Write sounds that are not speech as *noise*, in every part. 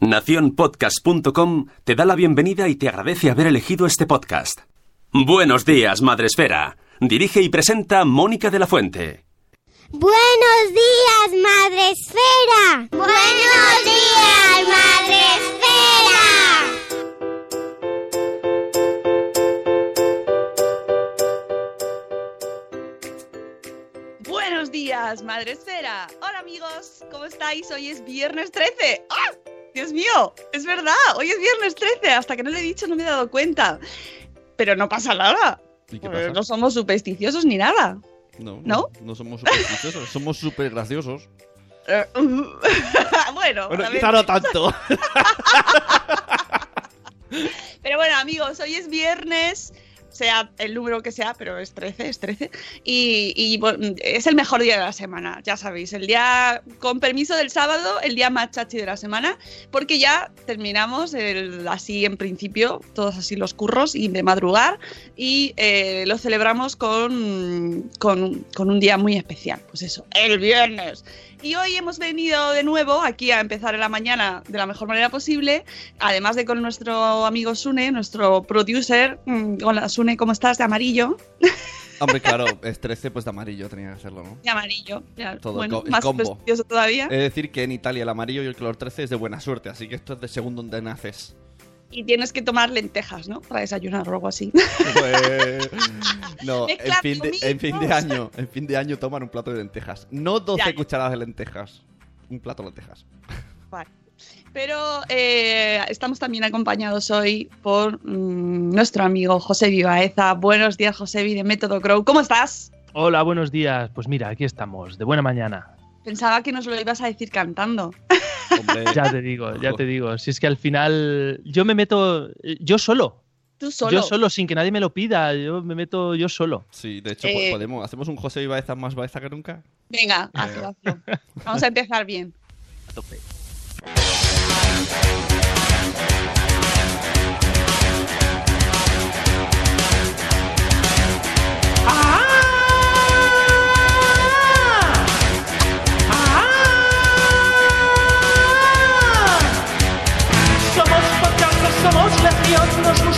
Naciónpodcast.com te da la bienvenida y te agradece haber elegido este podcast. Buenos días, Madresfera. Dirige y presenta Mónica de la Fuente. Buenos días, Madre Esfera. Buenos días, Madre Esfera. Buenos días, Madre Esfera. Hola amigos, ¿cómo estáis? Hoy es viernes 13. ¡Ah! Dios mío, es verdad, hoy es viernes 13. Hasta que no lo he dicho no me he dado cuenta. Pero no pasa nada. ¿Y qué pasa? No somos supersticiosos ni nada. No, ¿No? no, somos supersticiosos, somos súper graciosos. *laughs* Bueno, Bueno, a ver. quizá no tanto. *laughs* Pero bueno, amigos, hoy es viernes, sea el número que sea, pero es 13, es 13. Y, es el mejor día de la semana, ya sabéis. El día, con permiso del sábado, el día más chachi de la semana, porque ya terminamos así en principio, todos así los curros y de madrugar. Y eh, lo celebramos con, con un día muy especial. Pues eso, el viernes. Y hoy hemos venido de nuevo aquí a empezar en la mañana de la mejor manera posible, además de con nuestro amigo Sune, nuestro producer. Mm, Hola Sune, ¿cómo estás? De amarillo. Hombre, claro, es 13, pues de amarillo tenía que serlo, ¿no? De amarillo. Ya, Todo bueno, co- más combo. todavía. De decir que en Italia el amarillo y el color 13 es de buena suerte, así que esto es de según donde naces. Y tienes que tomar lentejas, ¿no? Para desayunar o algo así. Pues, no, *laughs* en fin, de, en fin de amigos. año, en fin de año toman un plato de lentejas. No 12 Ya, ya. cucharadas de lentejas, un plato de lentejas. Vale. Pero eh, estamos también acompañados hoy por mm, nuestro amigo José Vivaeza. Buenos días, José de Método Crow. ¿Cómo estás? Hola, buenos días. Pues mira, aquí estamos, de buena mañana. Pensaba que nos lo ibas a decir cantando. Hombre, Ya te digo, ya te digo. Si es que al final yo me meto yo solo. Tú solo. Yo solo, sin que nadie me lo pida. Yo me meto yo solo. Sí, de hecho, Eh, podemos, hacemos un José Ibaeza más Baeza que nunca. Venga, hazlo, hazlo. Vamos a empezar bien. A tope.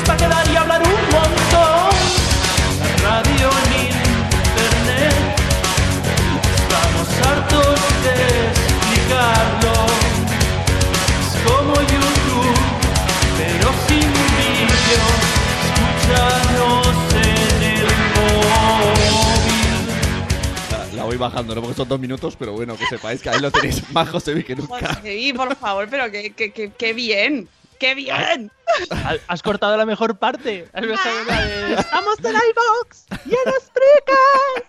Gusta quedar y hablar un montón. La radio en internet, estamos hartos de explicarlo. Es como YouTube, pero sin vídeo. Escúchanos en el móvil. La, la voy bajando, ¿no? Porque son dos minutos, pero bueno, que sepáis que ahí lo tenéis *laughs* más José que nunca. José, por favor, pero que, que, que, que bien. ¡Qué bien! Ha- Has cortado la mejor parte. Has la de- ¡Estamos en en Spreaker!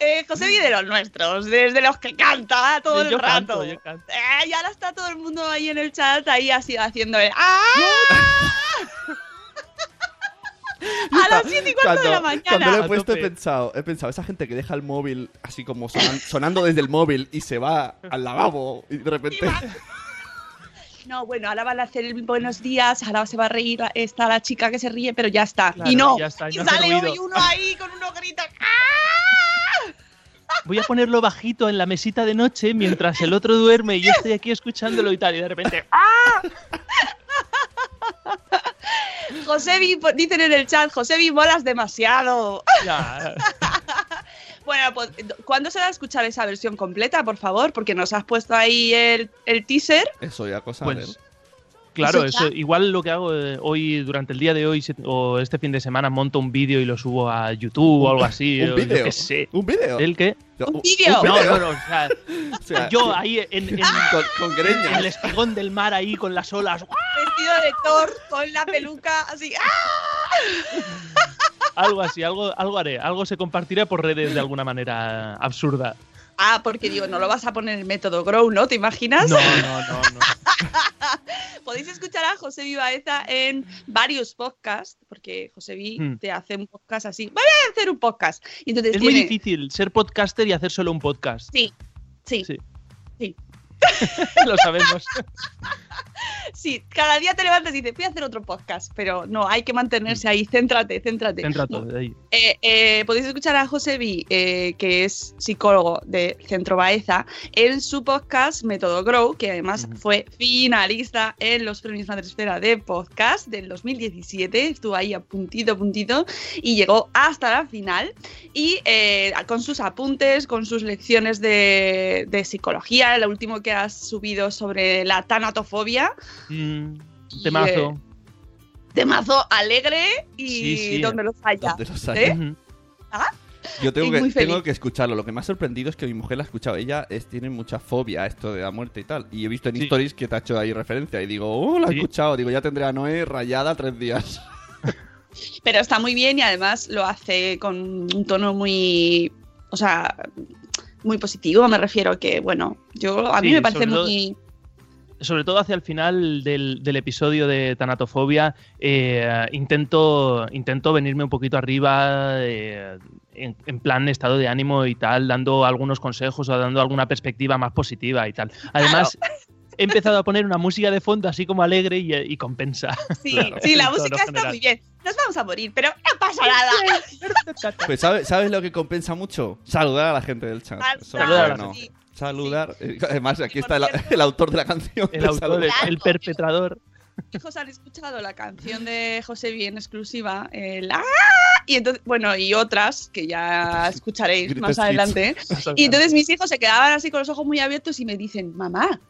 Eh, José viene de los nuestros, desde los que canta todo el rato. canto, canto. Eh, y ahora está todo el mundo ahí en el chat, ahí así haciendo el ¡Ah! A las 7 y cuarto de la cuando lo mañana. he puesto he pensado, he pensado, esa gente que deja el móvil así como sonan- sonando desde el móvil y se va al lavabo y de repente... No, bueno, ahora van a hacer el buenos días, ahora se va a reír, está la chica que se ríe, pero ya está. Claro, y no, ya está, y no sale hoy uno ahí con unos gritos. ¡Ah! Voy a ponerlo bajito en la mesita de noche mientras el otro duerme y yo estoy aquí escuchándolo y tal. Y de repente. *laughs* ¡ah! Josebi, po- dicen en el chat, Josebi, molas demasiado. Ya. *laughs* Bueno, pues, ¿cuándo se va a escuchar esa versión completa, por favor? Porque nos has puesto ahí el, el teaser. Eso ya cosa Pues. Claro, Eso eso, igual lo que hago eh, hoy, durante el día de hoy o este fin de semana, monto un vídeo y lo subo a YouTube o algo así. ¿Un vídeo? ¿Un vídeo? ¿El qué? ¡Un vídeo! No, no, no. O sea, *laughs* O sea, yo ahí en, en- *laughs* con, con en greñas. el espigón del mar, ahí con las olas. *laughs* Vestido de Thor con la peluca así. ¡ah! Algo así, algo, algo haré. Algo se compartirá por redes de alguna manera absurda. Ah, porque digo, no lo vas a poner en método Grow, ¿no? ¿Te imaginas? No, no, no, no. Podéis escuchar a José Vivaeza en varios podcasts, porque José Vi Hmm. te hace un podcast así. Voy a hacer un podcast. Y entonces Es muy difícil ser podcaster y hacer solo un podcast. Sí, sí, Sí. Sí. *laughs* Lo sabemos. *laughs* *laughs* sí. Cada día te levantas y dices, voy a hacer otro podcast. Pero no, hay que mantenerse ahí. Céntrate, céntrate. Centra todo ahí. Eh, eh, podéis escuchar a José Vi, eh, que es psicólogo de Centro Baeza, en su podcast Método Grow, que además fue finalista en los premios Madresfera de podcast del 2017. Estuvo ahí a puntito, a puntito y llegó hasta la final. Y con sus apuntes, con sus lecciones de, de psicología, lo último que has subido sobre la tanatofobia, Mm, Y, temazo. eh, de mazo alegre y Sí, sí. donde los haya. Donde los haya. ¿Eh? Yo tengo que, tengo escucharlo. Lo que me ha sorprendido es que mi mujer la ha escuchado. Ella es- tiene mucha fobia a esto de la muerte y tal. Y he visto en Sí. stories que te ha hecho ahí referencia. Y digo, oh, la he escuchado. Digo, ya tendré a Noé rayada tres días. *laughs* Pero está muy bien y además lo hace con un tono muy. O sea, muy positivo. Me refiero que, bueno, yo a mí Sí, me parece muy. Sobre todo hacia el final del, del episodio de Tanatofobia, eh, intento, intento venirme un poquito arriba eh, en, en plan estado de ánimo y tal, dando algunos consejos o dando alguna perspectiva más positiva y tal. Además, he empezado a poner una música de fondo así como alegre y, y compensa. Sí, Claro, sí, la música está general. muy bien. Nos vamos a morir, pero no pasa nada. Pues ¿sabes, ¿sabes lo que compensa mucho? Saludar a la gente del chat. Saludar a la. Saludar. *laughs* Además, aquí está el, autor de la canción. El autor, el, perpetrador. Hijos han escuchado la canción de José bien exclusiva, el ¡Ah! y entonces, bueno, y otras que ya escucharéis *laughs* más adelante. Y entonces mis hijos se quedaban así con los ojos muy abiertos y me dicen, mamá,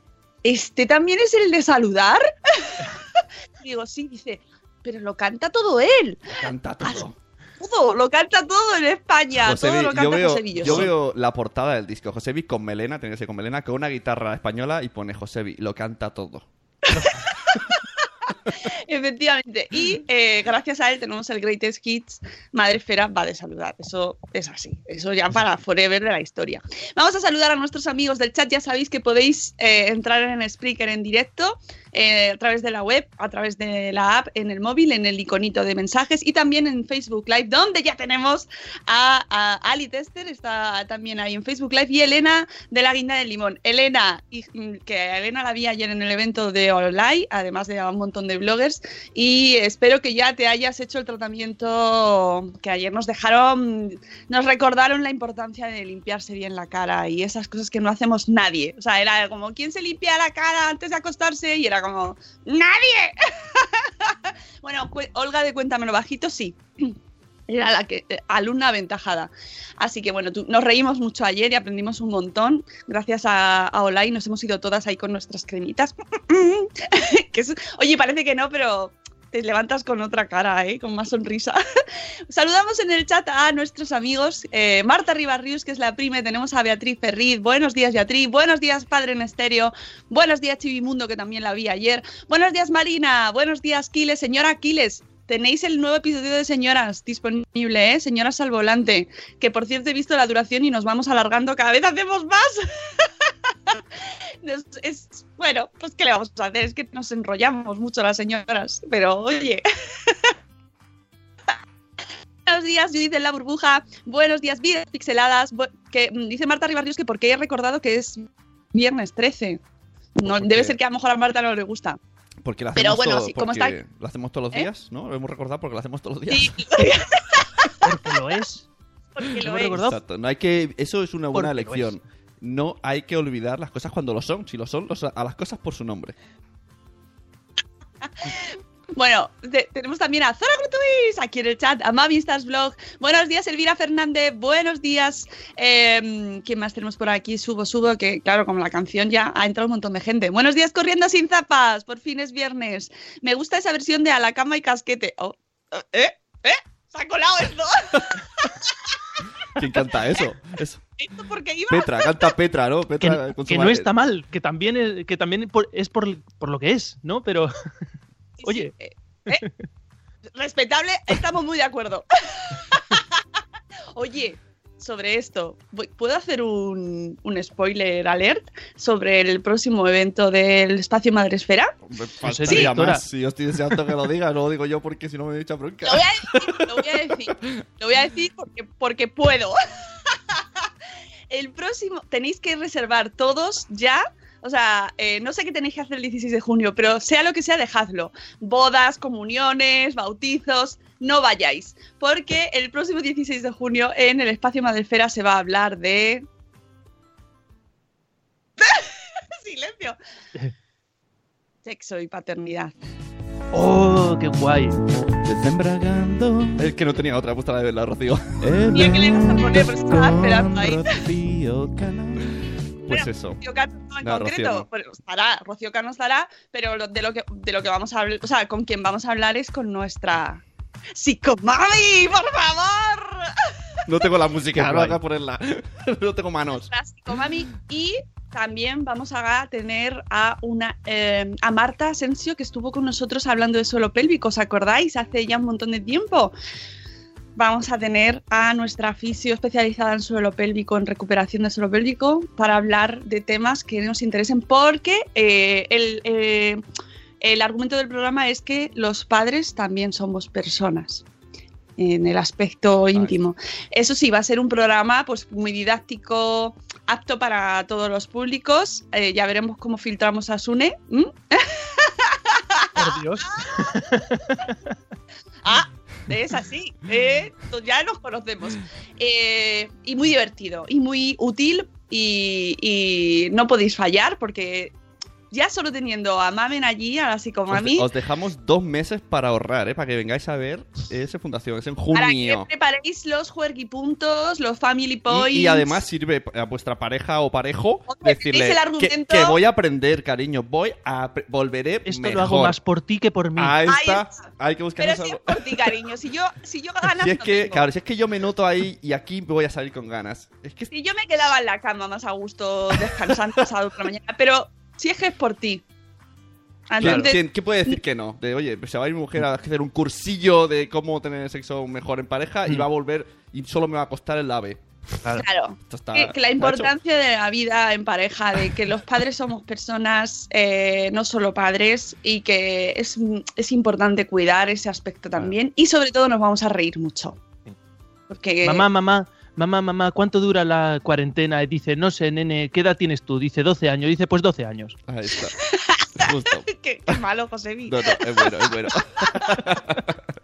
¿este también es el de saludar? *laughs* Digo, sí, dice, pero lo canta todo él, Canta todo. Todo, lo canta todo en España, José todo lo canta yo veo, yo veo la portada del disco. José Vi con melena, tiene que ser con melena, con una guitarra española y pone José Vi, lo canta todo. *laughs* *laughs* Efectivamente. Y eh, gracias a él tenemos el Greatest Hits. Madre Esfera va de saludar. Eso es así. Eso ya para forever de la historia. Vamos a saludar a nuestros amigos del chat. Ya sabéis que podéis eh, entrar en Spreaker en directo eh, a través de la web, a través de la app, en el móvil, en el iconito de mensajes y también en Facebook Live, donde ya tenemos a, Ali Tester, está también ahí en Facebook Live, y Elena de la Guinda del Limón. Elena, que Elena la vi ayer en el evento de Online, además de un montón de bloggers, y espero que ya te hayas hecho el tratamiento que ayer nos dejaron, nos recordaron la importancia de limpiarse bien la cara y esas cosas que no hacemos nadie. O sea, era como, ¿quién se limpia la cara antes de acostarse? Y era como, ¡nadie! *laughs* bueno, cu- Olga de Cuéntamelo Bajito, sí. Era la que, eh, alumna aventajada. Así que bueno, tú- nos reímos mucho ayer y aprendimos un montón. Gracias a, a Olay nos hemos ido todas ahí con nuestras cremitas. *laughs* Que oye, parece que no, pero te levantas con otra cara, ¿eh? con más sonrisa. *laughs* Saludamos en el chat a nuestros amigos. eh, Marta Ribarrius, que es la prima, y tenemos a Beatriz Ferriz. Buenos días, Beatriz. Buenos días, Padre en Estéreo. Buenos días, Chivimundo, que también la vi ayer. Buenos días, Marina. Buenos días, Quiles. Señora Quiles, Tenéis el nuevo episodio de Señoras disponible, ¿eh? Señoras al volante. Que por cierto he visto la duración y nos vamos alargando, cada vez hacemos más. *laughs* Es, bueno, pues ¿qué le vamos a hacer? Es que nos enrollamos mucho las señoras, pero oye. *laughs* Buenos días, Judith en la burbuja. Buenos días, vidas pixeladas. Bu- que mm, dice Marta Ribarrios que porque he recordado que es viernes 13. No, Porque- debe ser que a lo mejor a Marta no le gusta. Porque lo Pero hacemos, bueno, todo- sí, como porque está- lo hacemos todos los ¿Eh? días, ¿no? Lo hemos recordado porque lo hacemos todos los días. Sí, *laughs* Porque lo es. porque ¿Lo lo hemos es. recordado? Exacto. No hay que, eso es una buena Porque lo lección. No hay que olvidar las cosas cuando lo son. Si lo son, los- a las cosas por su nombre. *laughs* Bueno, te- tenemos también a Zora Grutuis aquí en el chat, a Mami Stars Vlog. Buenos días, Elvira Fernández. Buenos días. Eh, ¿Quién más tenemos por aquí? Subo, subo, que claro, como la canción ya ha entrado un montón de gente. Buenos días, corriendo sin zapas. Por fin es viernes. Me gusta esa versión de A la cama y casquete. Oh, ¿Eh? ¿Eh? ¿Se ha colado esto? *laughs* ¿Quién canta eso? Eso. ¿Esto porque iba? Petra, canta Petra, ¿no? Que, Petra con su que no está mal, que también es, que también por- es por, por lo que es, ¿no? Pero *laughs* Sí, Oye. sí, eh, eh, Respetable, estamos muy de acuerdo. *laughs* Oye, sobre esto, ¿puedo hacer un, un spoiler alert sobre el próximo evento del Espacio Madresfera? Me Sí, faltaría directora. más. Si yo estoy deseando que lo diga, no lo digo yo porque si no me echa bronca. Lo voy a decir, lo voy a decir, lo voy a decir porque, porque puedo. *laughs* El próximo, tenéis que reservar todos ya. O sea, eh, no sé qué tenéis que hacer el 16 de junio, pero sea lo que sea, dejadlo. Bodas, comuniones, bautizos, no vayáis. Porque el próximo 16 de junio en el espacio Madrefera se va a hablar de. *laughs* Silencio. Sexo y paternidad. ¡Oh, qué guay! Desembragando. Es que no tenía otra puesta la de la Rocío. el Mira que le ibas a poner, pero estaba esperando ahí. Rocío Canal. Pues Bueno, eso. Rocío Cano no en No, concreto, Rocío no. pero estará, Rocío Cano estará, pero de lo que de lo que vamos a hablar, o sea, con quien vamos a hablar es con nuestra psicomami, por favor. No tengo la música, no guay. haga ponerla. *laughs* no tengo manos. Nuestra psicomami y también vamos a tener a una eh, a Marta Asensio que estuvo con nosotros hablando de suelo pélvico, ¿os acordáis? Hace ya un montón de tiempo. Vamos a tener a nuestra fisio especializada en suelo pélvico, en recuperación de suelo pélvico, para hablar de temas que nos interesen, porque eh, el, eh, el argumento del programa es que los padres también somos personas en el aspecto íntimo. Eso sí, va a ser un programa pues muy didáctico, apto para todos los públicos. Eh, ya veremos cómo filtramos a Sune. Por Dios. *laughs* Ah, es así. eh, ya nos conocemos. Eh, y muy divertido y muy útil y, y no podéis fallar porque ya solo teniendo a Mamen allí, a la Os, psicomami, os dejamos dos meses para ahorrar, ¿eh? Para que vengáis a ver esa fundación. Es en para que junio. preparéis los juerguipuntos, los family points. Y, y además sirve a vuestra pareja o parejo Hombre, decirle el que, argumento. que voy a aprender, cariño. Voy a volveré Esto mejor. lo hago más por ti que por mí. Ahí Ahí está. Hay que buscar Pero si es por ti, cariño. Si yo, si yo ganas, Si es no que, tengo. claro, si es que yo me noto ahí y aquí voy a salir con ganas. Es que Si yo me quedaba en la cama más a gusto, descansando por la mañana. Pero si es que es por ti. Claro, Entonces, ¿quién, quién puede decir que no? De, oye, se va a ir mi mujer a hacer un cursillo de cómo tener sexo mejor en pareja y Mm. va a volver y solo me va a costar el ave. claro. Esto está, Que, que la importancia de la vida en pareja, de que los padres somos personas, eh, no solo padres, y que es, es importante cuidar ese aspecto también. Y sobre todo nos vamos a reír mucho. Porque Mamá, mamá, mamá, mamá, ¿cuánto dura la cuarentena? Y dice, no sé, nene, ¿qué edad tienes tú? Dice, 12 años. Dice, pues 12 años. Ahí está. *laughs* Justo. qué, qué malo, Josebi. No, no, es bueno, es bueno. *laughs*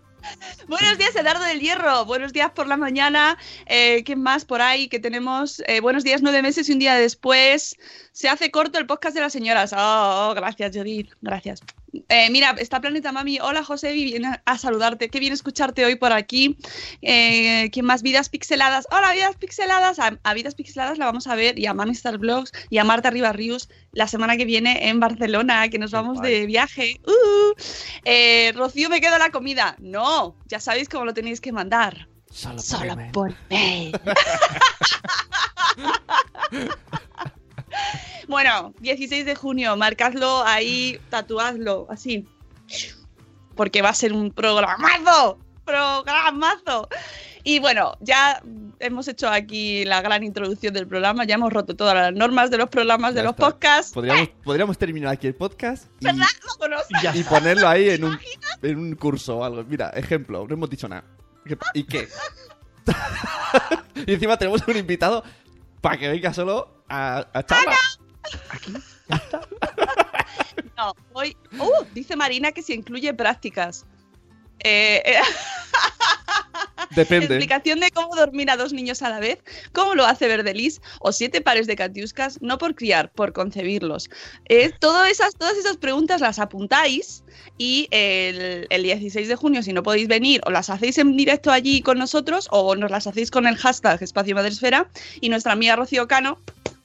Buenos días, Eduardo del Hierro. Buenos días por la mañana. Eh, ¿Quién más por ahí que tenemos? Eh, buenos días, nueve meses y un día después. Se hace corto el podcast de las señoras. Oh, oh, gracias, Judith. Gracias. Eh, mira, está Planeta Mami. Hola, José. Viene a saludarte. Qué bien escucharte hoy por aquí. Eh, ¿Quién más? Vidas Pixeladas. Hola, Vidas Pixeladas. A, a Vidas Pixeladas la vamos a ver y a Mami Star Blogs y a Marta Ribarrius la semana que viene en Barcelona, que nos vamos de viaje. Uh. Eh, Rocío, me quedo la comida. No, ya sabéis cómo lo tenéis que mandar. Solo, Solo por mail. *laughs* *laughs* bueno, 16 de junio, marcadlo ahí, tatuadlo, así. Porque va a ser un programazo. Programazo. Y bueno, ya hemos hecho aquí la gran introducción del programa, ya hemos roto todas las normas de los programas de los podcasts. Podríamos, podríamos terminar aquí el podcast y. Y y ponerlo ahí en un, en un curso o algo. Mira, ejemplo, no hemos dicho nada. ¿Qué- ¿Y qué? *laughs* *laughs* y encima tenemos un invitado para que venga solo a, a charla. *laughs* No, hoy. Uh, dice Marina que se incluye prácticas. Eh, eh, *laughs* Depende. Explicación de cómo dormir a dos niños a la vez, cómo lo hace Verdelis, o siete pares de catiuscas, no por criar, por concebirlos. Eh, todas, esas, todas esas preguntas las apuntáis y el, el 16 de junio, si no podéis venir, o las hacéis en directo allí con nosotros, o nos las hacéis con el hashtag Espacio Madresfera, y nuestra amiga Rocío Cano,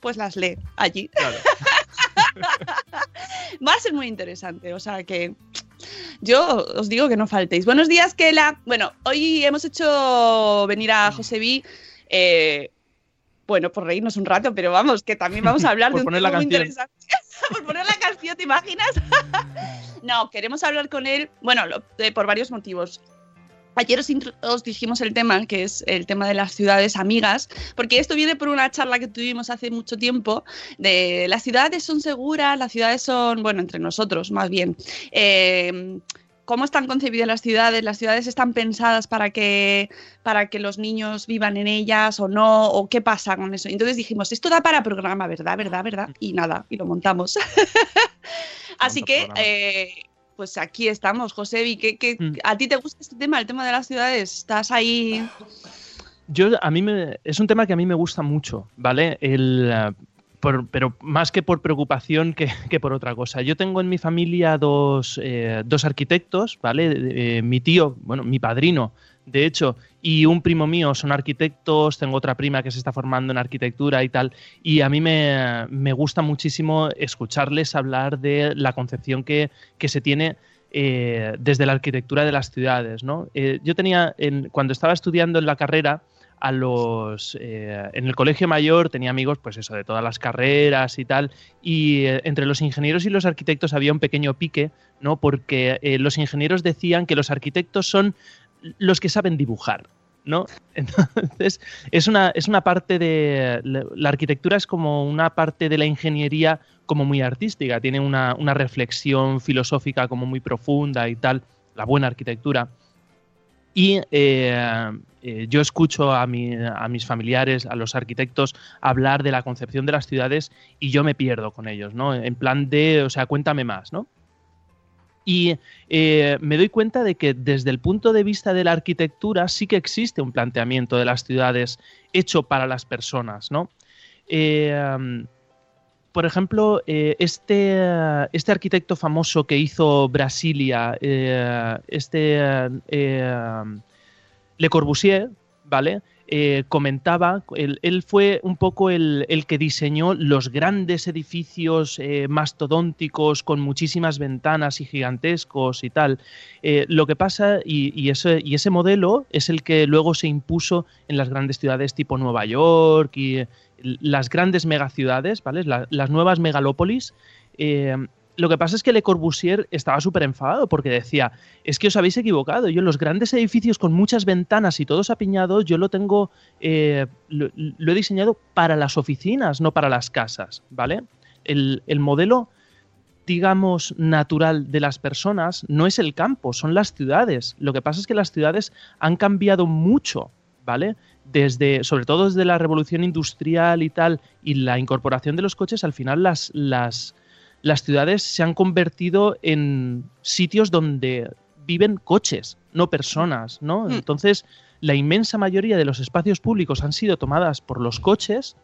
pues las lee allí. *laughs* Va a ser muy interesante, o sea que yo os digo que no faltéis. Buenos días, Kela. Bueno, hoy hemos hecho venir a Josebi. Eh, bueno, por reírnos un rato, pero vamos, que también vamos a hablar *laughs* de un poner tema la muy canción. interesante. *laughs* por poner la canción, ¿te imaginas? no, queremos hablar con él, bueno, lo- eh, por varios motivos. Ayer os, dijimos el tema, que es el tema de las ciudades amigas, porque esto viene por una charla que tuvimos hace mucho tiempo, de las ciudades son seguras, las ciudades son, bueno, entre nosotros más bien. Eh, ¿Cómo están concebidas las ciudades? ¿Las ciudades están pensadas para que, para que los niños vivan en ellas o no? ¿O qué pasa con eso? Entonces dijimos, esto da para programa, ¿verdad? ¿Verdad? ¿Verdad? Y nada, y lo montamos. *laughs* Así que, eh, pues aquí estamos, Josebi. ¿qué, qué- Mm. ¿A ti te gusta este tema, el tema de las ciudades? ¿Estás ahí? Yo, a mí me, es un tema que a mí me gusta mucho, ¿vale? El, por- pero más que por preocupación que, que por otra cosa. Yo tengo en mi familia dos, eh, dos arquitectos, ¿vale? Eh, mi tío, bueno, mi padrino, de hecho, y un primo mío son arquitectos, tengo otra prima que se está formando en arquitectura y tal, y a mí me, me gusta muchísimo escucharles hablar de la concepción que, que se tiene eh, desde la arquitectura de las ciudades, ¿no? Eh, yo tenía, en- cuando estaba estudiando en la carrera, a los eh, en el colegio mayor tenía amigos pues eso de todas las carreras y tal y eh, entre los ingenieros y los arquitectos había un pequeño pique no porque eh, los ingenieros decían que los arquitectos son los que saben dibujar no *laughs* entonces es una es una parte de la, la arquitectura es como una parte de la ingeniería como muy artística tiene una, una reflexión filosófica como muy profunda y tal la buena arquitectura. Y eh, yo escucho a, mi- a mis familiares, a los arquitectos, hablar de la concepción de las ciudades y yo me pierdo con ellos, ¿no? En plan de, o sea, cuéntame más, ¿no? Y eh, me doy cuenta de que desde el punto de vista de la arquitectura sí que existe un planteamiento de las ciudades hecho para las personas, ¿no? Eh, por ejemplo, este, este arquitecto famoso que hizo Brasilia, este Le Corbusier, ¿vale? Eh, comentaba, él, fue un poco el, el que diseñó los grandes edificios eh, mastodónticos con muchísimas ventanas y gigantescos y tal. Eh, lo que pasa, y, ese, y ese modelo es el que luego se impuso en las grandes ciudades tipo Nueva York y eh, las grandes megaciudades, ¿vale? La- las nuevas megalópolis. Lo que pasa es que Le Corbusier estaba súper enfadado porque decía, es que os habéis equivocado, yo los grandes edificios con muchas ventanas y todos apiñados, yo lo tengo, eh, lo, lo he diseñado para las oficinas, no para las casas, ¿vale? El, el modelo, digamos, natural de las personas no es el campo, son las ciudades. Lo que pasa es que las ciudades han cambiado mucho, ¿vale? Desde, sobre todo desde la revolución industrial y tal, y la incorporación de los coches, al final las, las, las ciudades se han convertido en sitios donde viven coches, no personas, ¿no? Mm. Entonces, la inmensa mayoría de los espacios públicos han sido tomadas por los coches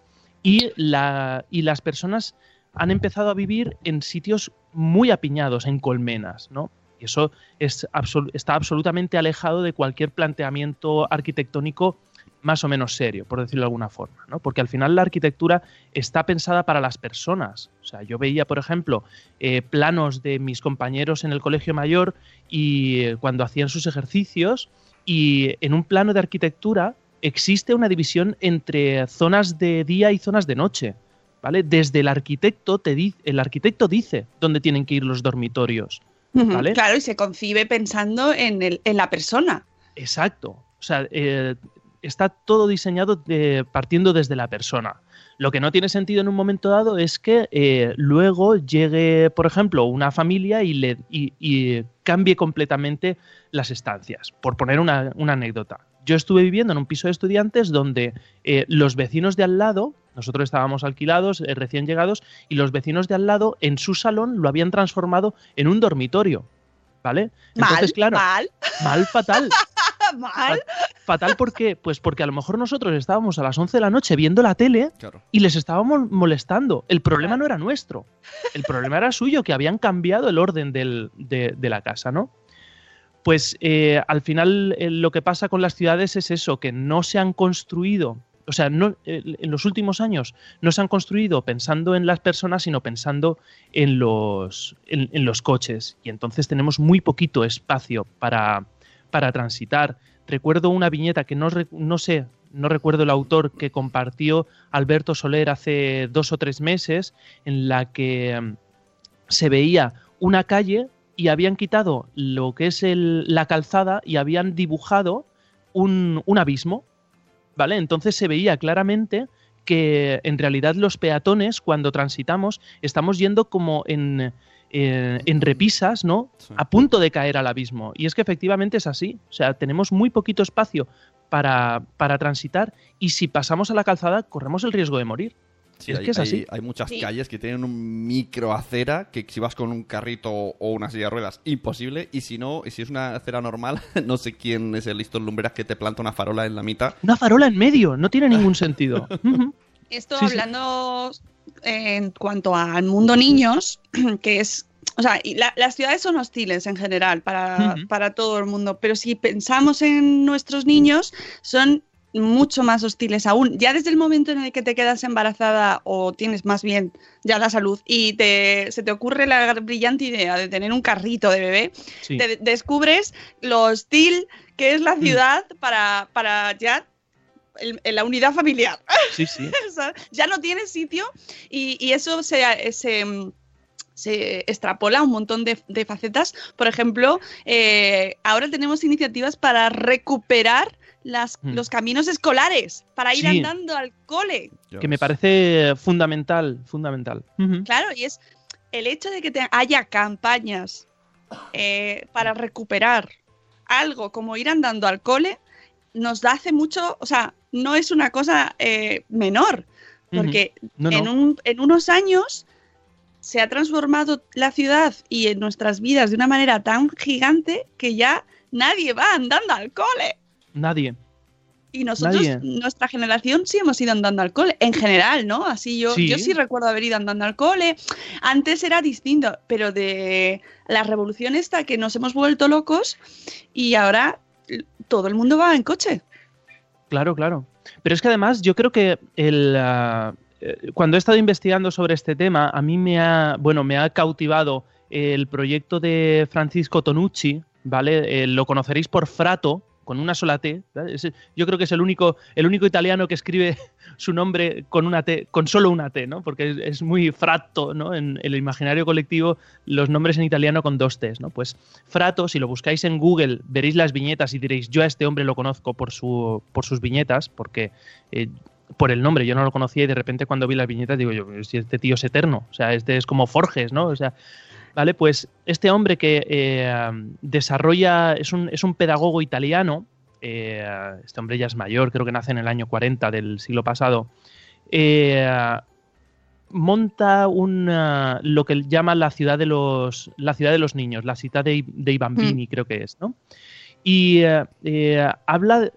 y, la, y las personas han empezado a vivir en sitios muy apiñados, en colmenas, ¿no? Y eso es absol- está absolutamente alejado de cualquier planteamiento arquitectónico más o menos serio, por decirlo de alguna forma, ¿no? Porque al final la arquitectura está pensada para las personas. O sea, yo veía, por ejemplo, eh, planos de mis compañeros en el colegio mayor y eh, cuando hacían sus ejercicios y en un plano de arquitectura existe una división entre zonas de día y zonas de noche, ¿vale? Desde el arquitecto te di- el arquitecto dice dónde tienen que ir los dormitorios. ¿Vale? Claro, y se concibe pensando en, el, en la persona. Exacto. O sea, eh, está todo diseñado de- partiendo desde la persona. Lo que no tiene sentido en un momento dado es que eh, luego llegue, por ejemplo, una familia y, le, y, y cambie completamente las estancias. Por poner una, una anécdota. Yo estuve viviendo en un piso de estudiantes donde eh, los vecinos de al lado, nosotros estábamos alquilados, eh, recién llegados, y los vecinos de al lado en su salón lo habían transformado en un dormitorio. ¿Vale? Mal, Entonces, claro, mal. mal fatal. *laughs* mal? Fatal, ¿por qué? Pues porque a lo mejor nosotros estábamos a las 11 de la noche viendo la tele y les estábamos molestando. El problema no era nuestro. El problema era suyo, que habían cambiado el orden del- de, de la casa, ¿no? Pues eh, al final eh, lo que pasa con las ciudades es eso, que no se han construido, o sea, no, eh, en los últimos años no se han construido pensando en las personas, sino pensando en los, en, en los coches. Y entonces tenemos muy poquito espacio para, para transitar. Recuerdo una viñeta que no, no sé, no recuerdo el autor que compartió Alberto Soler hace dos o tres meses, en la que mm, se veía una calle y habían quitado lo que es el- la calzada y habían dibujado un, un abismo, ¿vale? Entonces se veía claramente que en realidad los peatones cuando transitamos estamos yendo como en, eh, en repisas, ¿no? A punto de caer al abismo. Y es que efectivamente es así. O sea, tenemos muy poquito espacio para, para transitar y si pasamos a la calzada corremos el riesgo de morir. Sí, es hay, que es así. hay muchas Sí. calles que tienen un micro acera que si vas con un carrito o una silla de ruedas, imposible. Y si no, y si es una acera normal, *laughs* no sé quién es el listo lumberas que te planta una farola en la mitad. Una farola en medio, no tiene ningún sentido. *laughs* Esto Sí, sí. hablando en cuanto al mundo niños, *clears throat* que es... O sea, y la- las ciudades son hostiles en general para, para todo el mundo, pero si pensamos en nuestros niños, son mucho más hostiles aún. Ya desde el momento en el que te quedas embarazada o tienes más bien ya la salud y te, se te ocurre la brillante idea de tener un carrito de bebé, Sí. te descubres lo hostil que es la Mm. ciudad para, para ya el- la unidad familiar. *laughs* Sí, sí. O sea, ya no tiene sitio y, y eso se, se, se extrapola a un montón de, de facetas. Por ejemplo, eh, ahora tenemos iniciativas para recuperar las, Mm. los caminos escolares, para ir Sí. andando al cole. Que me parece fundamental, fundamental. Claro, y es el hecho de que te- haya campañas eh, para recuperar algo como ir andando al cole, nos da hace mucho, o sea, no es una cosa eh, menor, porque No, en, no. un- en unos años se ha transformado la ciudad y en nuestras vidas de una manera tan gigante que ya nadie va andando al cole. Nadie. Y nosotros, Nadie. nuestra generación, sí hemos ido andando al cole, en general, ¿no? Así yo Sí. yo sí recuerdo haber ido andando al cole. Antes era distinto, pero de la revolución esta que nos hemos vuelto locos y ahora todo el mundo va en coche. Claro, claro. Pero es que además yo creo que el, ah, eh, cuando he estado investigando sobre este tema, a mí me ha, bueno, me ha cautivado el proyecto de Francisco Tonucci, ¿vale? Eh, lo conoceréis por Frato, con una sola T. yo creo que es el único, el único italiano que escribe *laughs* su nombre con una T, con solo una T, ¿no? Porque es, muy frato, ¿no? En el imaginario colectivo, los nombres en italiano con dos Ts, ¿no? Pues Frato, si lo buscáis en Google, veréis las viñetas y diréis, yo a este hombre lo conozco por, su, por sus viñetas, porque eh, por el nombre yo no lo conocía y de repente cuando vi las viñetas digo yo, si este tío es eterno, o sea, este es como Forges, ¿no? O sea, vale, pues este hombre que eh, desarrolla, es un, es un pedagogo italiano, eh, este hombre ya es mayor, creo que nace en el año 40 del siglo pasado, eh, monta una, lo que él llama la ciudad de los, la ciudad de los niños, la ciudad de, de Bambini, creo que es, ¿no? Y eh, habla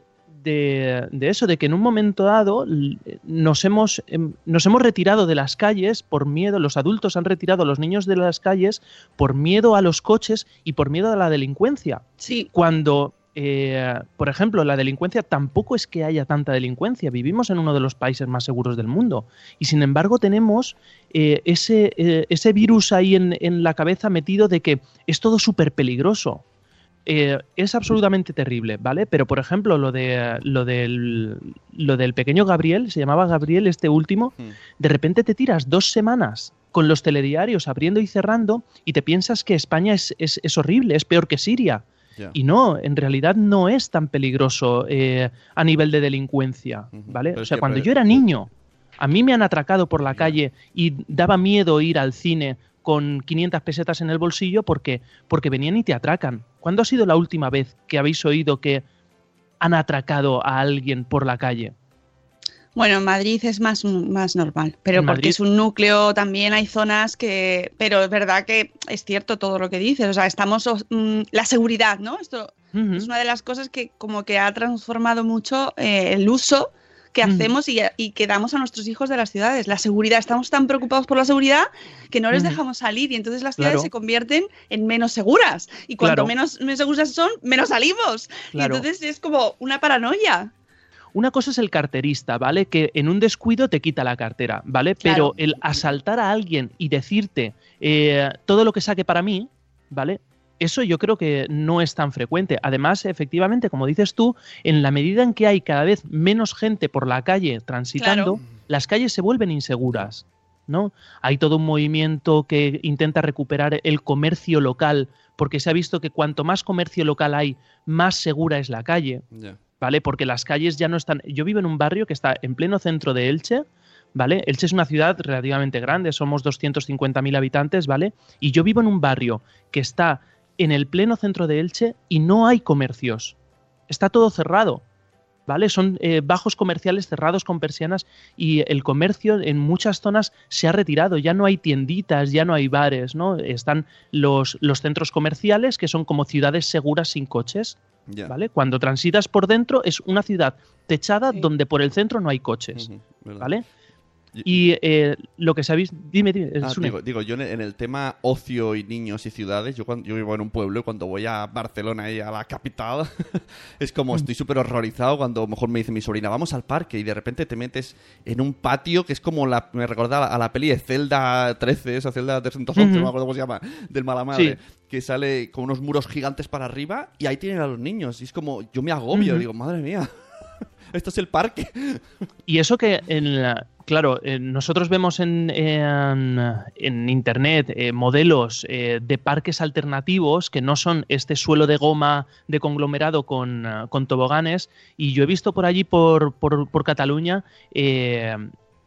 de, de eso, de que en un momento dado nos hemos, em, nos hemos retirado de las calles por miedo, los adultos han retirado a los niños de las calles por miedo a los coches y por miedo a la delincuencia. Sí. Cuando, eh, por ejemplo, la delincuencia tampoco es que haya tanta delincuencia. Vivimos en uno de los países más seguros del mundo. Y sin embargo tenemos eh, ese, eh, ese virus ahí en, en la cabeza metido de que es todo súper peligroso. Eh, es absolutamente terrible, ¿vale? Pero, por ejemplo, lo, de, lo, del, lo del pequeño Gabriel, se llamaba Gabriel este último, de repente te tiras dos semanas con los telediarios abriendo y cerrando y te piensas que España es, es- es horrible, es peor que Siria. Y no, en realidad no es tan peligroso eh, a nivel de delincuencia, ¿vale? Pero O sea, cuando yo era niño, a mí me han atracado por la calle y daba miedo ir al cine con 500 pesetas en el bolsillo porque, porque venían y te atracan. ¿Cuándo ha sido la última vez que habéis oído que han atracado a alguien por la calle? Bueno, en Madrid es más, más normal, pero porque Madrid- es un núcleo, también hay zonas que, pero es verdad que es cierto todo lo que dices, o sea, estamos, os- mm, la seguridad, ¿no? Esto es una de las cosas que como que ha transformado mucho eh, el uso que Ujú. hacemos y, y que damos a nuestros hijos de las ciudades. La seguridad, estamos tan preocupados por la seguridad que no les Ujú. dejamos salir y entonces las ciudades Claro. se convierten en menos seguras. Y cuanto Claro. menos, menos seguras son, menos salimos. Claro. Y entonces es como una paranoia. Una cosa es el carterista, ¿vale? Que en un descuido te quita la cartera, ¿vale? Pero el asaltar a alguien y decirte eh, todo lo que saque para mí, ¿vale? Eso yo creo que no es tan frecuente. Además, efectivamente, como dices tú, en la medida en que hay cada vez menos gente por la calle transitando, las calles se vuelven inseguras. ¿no? Hay todo un movimiento que intenta recuperar el comercio local, porque se ha visto que cuanto más comercio local hay, más segura es la calle. ¿vale? Porque las calles ya no están. Yo vivo en un barrio que está en pleno centro de Elche, ¿vale? Elche es una ciudad relativamente grande, somos 250.000 habitantes, ¿vale? Y yo vivo en un barrio que está en el pleno centro de Elche y no hay comercios. Está todo cerrado. ¿Vale? Son eh, bajos comerciales cerrados con persianas y el comercio en muchas zonas se ha retirado. Ya no hay tienditas, ya no hay bares, ¿no? Están los, los centros comerciales que son como ciudades seguras sin coches. ¿vale? Cuando transitas por dentro es una ciudad techada Sí. donde por el centro no hay coches. ¿vale? Y- eh, lo que sabéis, dime, dime, Ah, digo, digo, yo en el, tema ocio y niños y ciudades, yo, cuando, yo vivo en un pueblo y cuando voy a Barcelona y a la capital, *laughs* es Mm. como estoy súper horrorizado cuando a lo mejor me dice mi sobrina, vamos al parque y de repente te metes en un patio que es como la, me recuerda a la, peli de Zelda 13, esa Zelda 311, Ujú. no me acuerdo cómo se llama, del mala madre, Sí. que sale con unos muros gigantes para arriba y ahí tienen a los niños y es como, yo me agobio, digo, madre mía. *laughs* Esto es el parque. Y eso que, en la- claro, eh, nosotros vemos en, en, Internet eh, modelos eh, de parques alternativos que no son este suelo de goma de conglomerado con, eh, con toboganes. Y yo he visto por allí, por, por, por Cataluña, eh,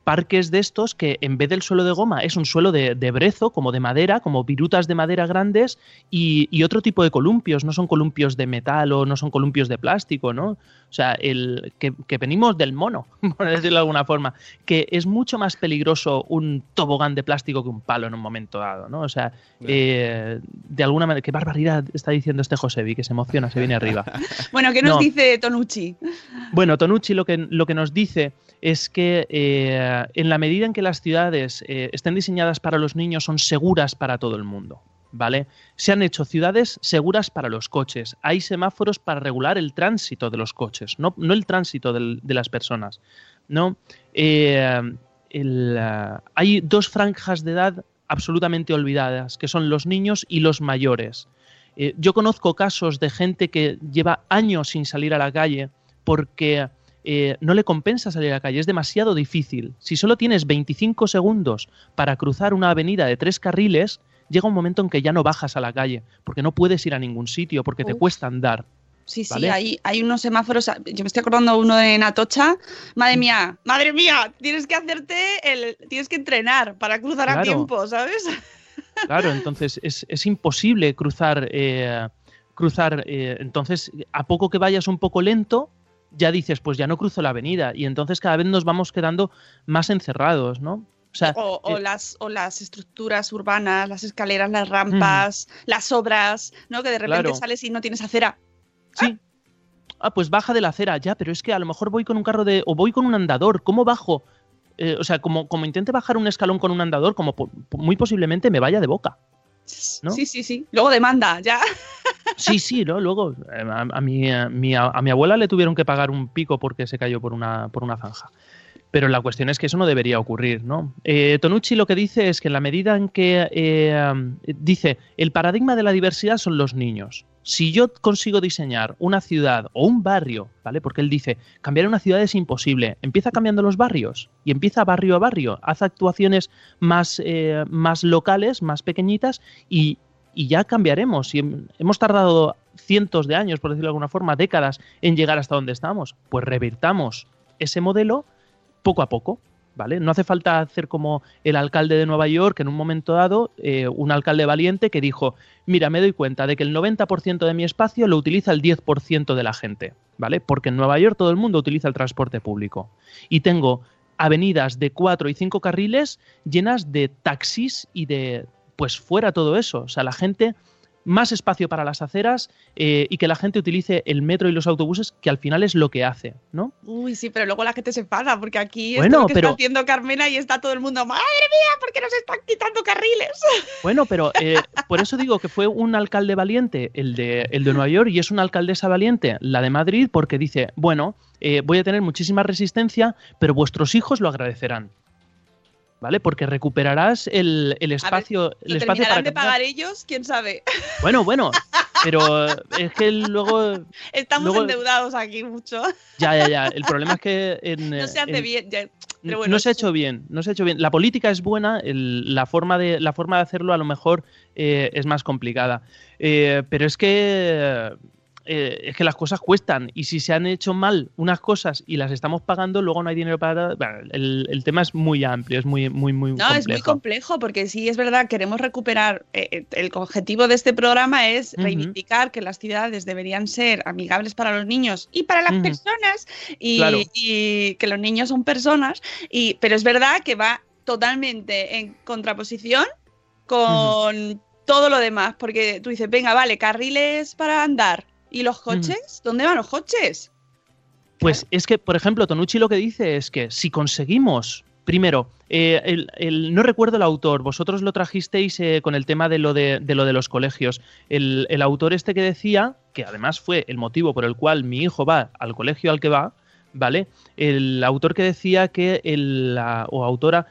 parques de estos que en vez del suelo de goma es un suelo de, de brezo, como de madera, como virutas de madera grandes y, y otro tipo de columpios, no son columpios de metal o no son columpios de plástico, ¿no? O sea, el, que, que venimos del mono, *laughs* por decirlo de alguna forma, que es mucho más peligroso un tobogán de plástico que un palo en un momento dado, ¿no? O sea, eh, de alguna manera, qué barbaridad está diciendo este Josevi, que se emociona, se viene arriba. *laughs* Bueno, ¿qué nos No. dice Tonucci? Bueno, Tonucci lo que, lo que nos dice es que eh, en la medida en que las ciudades eh, estén diseñadas para los niños, son seguras para todo el mundo. ¿Vale? Se han hecho ciudades seguras para los coches. Hay semáforos para regular el tránsito de los coches, no, el tránsito de las personas. ¿no? Eh, el, ah, hay dos franjas de edad absolutamente olvidadas, que son los niños y los mayores. Eh, yo conozco casos de gente que lleva años sin salir a la calle porque eh, no le compensa salir a la calle, es demasiado difícil. Si solo tienes 25 segundos para cruzar una avenida de tres carriles, llega un momento en que ya no bajas a la calle, porque no puedes ir a ningún sitio, porque te cuesta andar. Sí, sí, ¿Vale? hay, hay unos semáforos. Yo me estoy acordando uno en Atocha. Madre mía, madre mía, tienes que hacerte el. Tienes que entrenar para cruzar a tiempo, ¿sabes? Claro, *laughs* entonces es, es imposible cruzar. eh, cruzar eh, entonces, a poco que vayas un poco lento, ya dices, pues ya no cruzo la avenida. Y entonces cada vez nos vamos quedando más encerrados, ¿no? O sea, O, o eh, las, o las estructuras urbanas, las escaleras, las rampas, las obras, ¿no? Que de repente Claro. sales y no tienes acera. Sí. Ah, pues baja de la acera, ya, pero es que a lo mejor voy con un carro de. o voy con un andador. ¿Cómo bajo? Eh, o sea, como, como intente bajar un escalón con un andador, como po- muy posiblemente me vaya de boca. ¿No? Sí, sí, sí. Luego demanda, ya. *laughs* Sí, sí, ¿no? Luego, eh, a, a mi, a, mi, a mi abuela le tuvieron que pagar un pico porque se cayó por una, por una zanja. Pero la cuestión es que eso no debería ocurrir, ¿no? Eh, Tonucci lo que dice es que en la medida en que eh, dice el paradigma de la diversidad son los niños. Si yo consigo diseñar una ciudad o un barrio, ¿vale? Porque él dice, cambiar una ciudad es imposible. Empieza cambiando los barrios y empieza barrio a barrio. Haz actuaciones más, eh, más locales, más pequeñitas y, y ya cambiaremos. Y hem- hemos tardado cientos de años, por decirlo de alguna forma, décadas en llegar hasta donde estamos. Pues revirtamos ese modelo poco a poco, ¿vale? No hace falta hacer como el alcalde de Nueva York en un momento dado, eh, un alcalde valiente que dijo, mira, me doy cuenta de que el 90% de mi espacio lo utiliza el 10% de la gente, ¿vale? Porque en Nueva York todo el mundo utiliza el transporte público. Y tengo avenidas de cuatro y cinco carriles llenas de taxis y de, pues fuera todo eso. O sea, la gente más espacio para las aceras eh, y que la gente utilice el metro y los autobuses, que al final es lo que hace, ¿no? Uy, sí, pero luego la gente se enfada, porque aquí Bueno, es lo que pero- está haciendo Carmena y está todo el mundo, madre mía, ¿por qué nos están quitando carriles? *laughs* Bueno, pero eh, por eso digo que fue un alcalde valiente el de, el de Nueva York y es una alcaldesa valiente la de Madrid porque dice, bueno, eh, voy a tener muchísima resistencia, pero vuestros hijos lo agradecerán. ¿Vale? Porque recuperarás el, el espacio, el ¿Lo espacio terminarán para de pagar ellos? ¿Quién sabe? *laughs* Bueno, bueno, pero es que luego Estamos Luego- endeudados aquí mucho. ya, ya, ya. El problema es que en, *laughs* No se hace en- bien. ya- N- Pero bueno, no se ha hecho bien, no se ha hecho bien. La política es buena, el- la, forma de, la forma de hacerlo a lo mejor eh, es más complicada. Eh, pero es que, eh, es que las cosas cuestan y si se han hecho mal unas cosas y las estamos pagando, luego no hay dinero para... bueno, el, el tema es muy amplio, es muy, muy, muy No, complejo. es muy complejo porque sí es verdad, queremos recuperar. eh, eh, el objetivo de este programa es reivindicar que las ciudades deberían ser amigables para los niños y para las personas y, Claro. y que los niños son personas. Y, pero es verdad que va totalmente en contraposición con todo lo demás porque tú dices, venga, vale, carriles para andar. ¿Y los coches? ¿Dónde van los coches? Pues es que, por ejemplo, Tonucci lo que dice es que si conseguimos, primero, eh, el- el- no recuerdo el autor, vosotros lo trajisteis eh, con el tema de lo de, de lo de los colegios. El, el autor este que decía, que además fue el motivo por el cual mi hijo va al colegio al que va, ¿vale? El autor que decía que el, la- o autora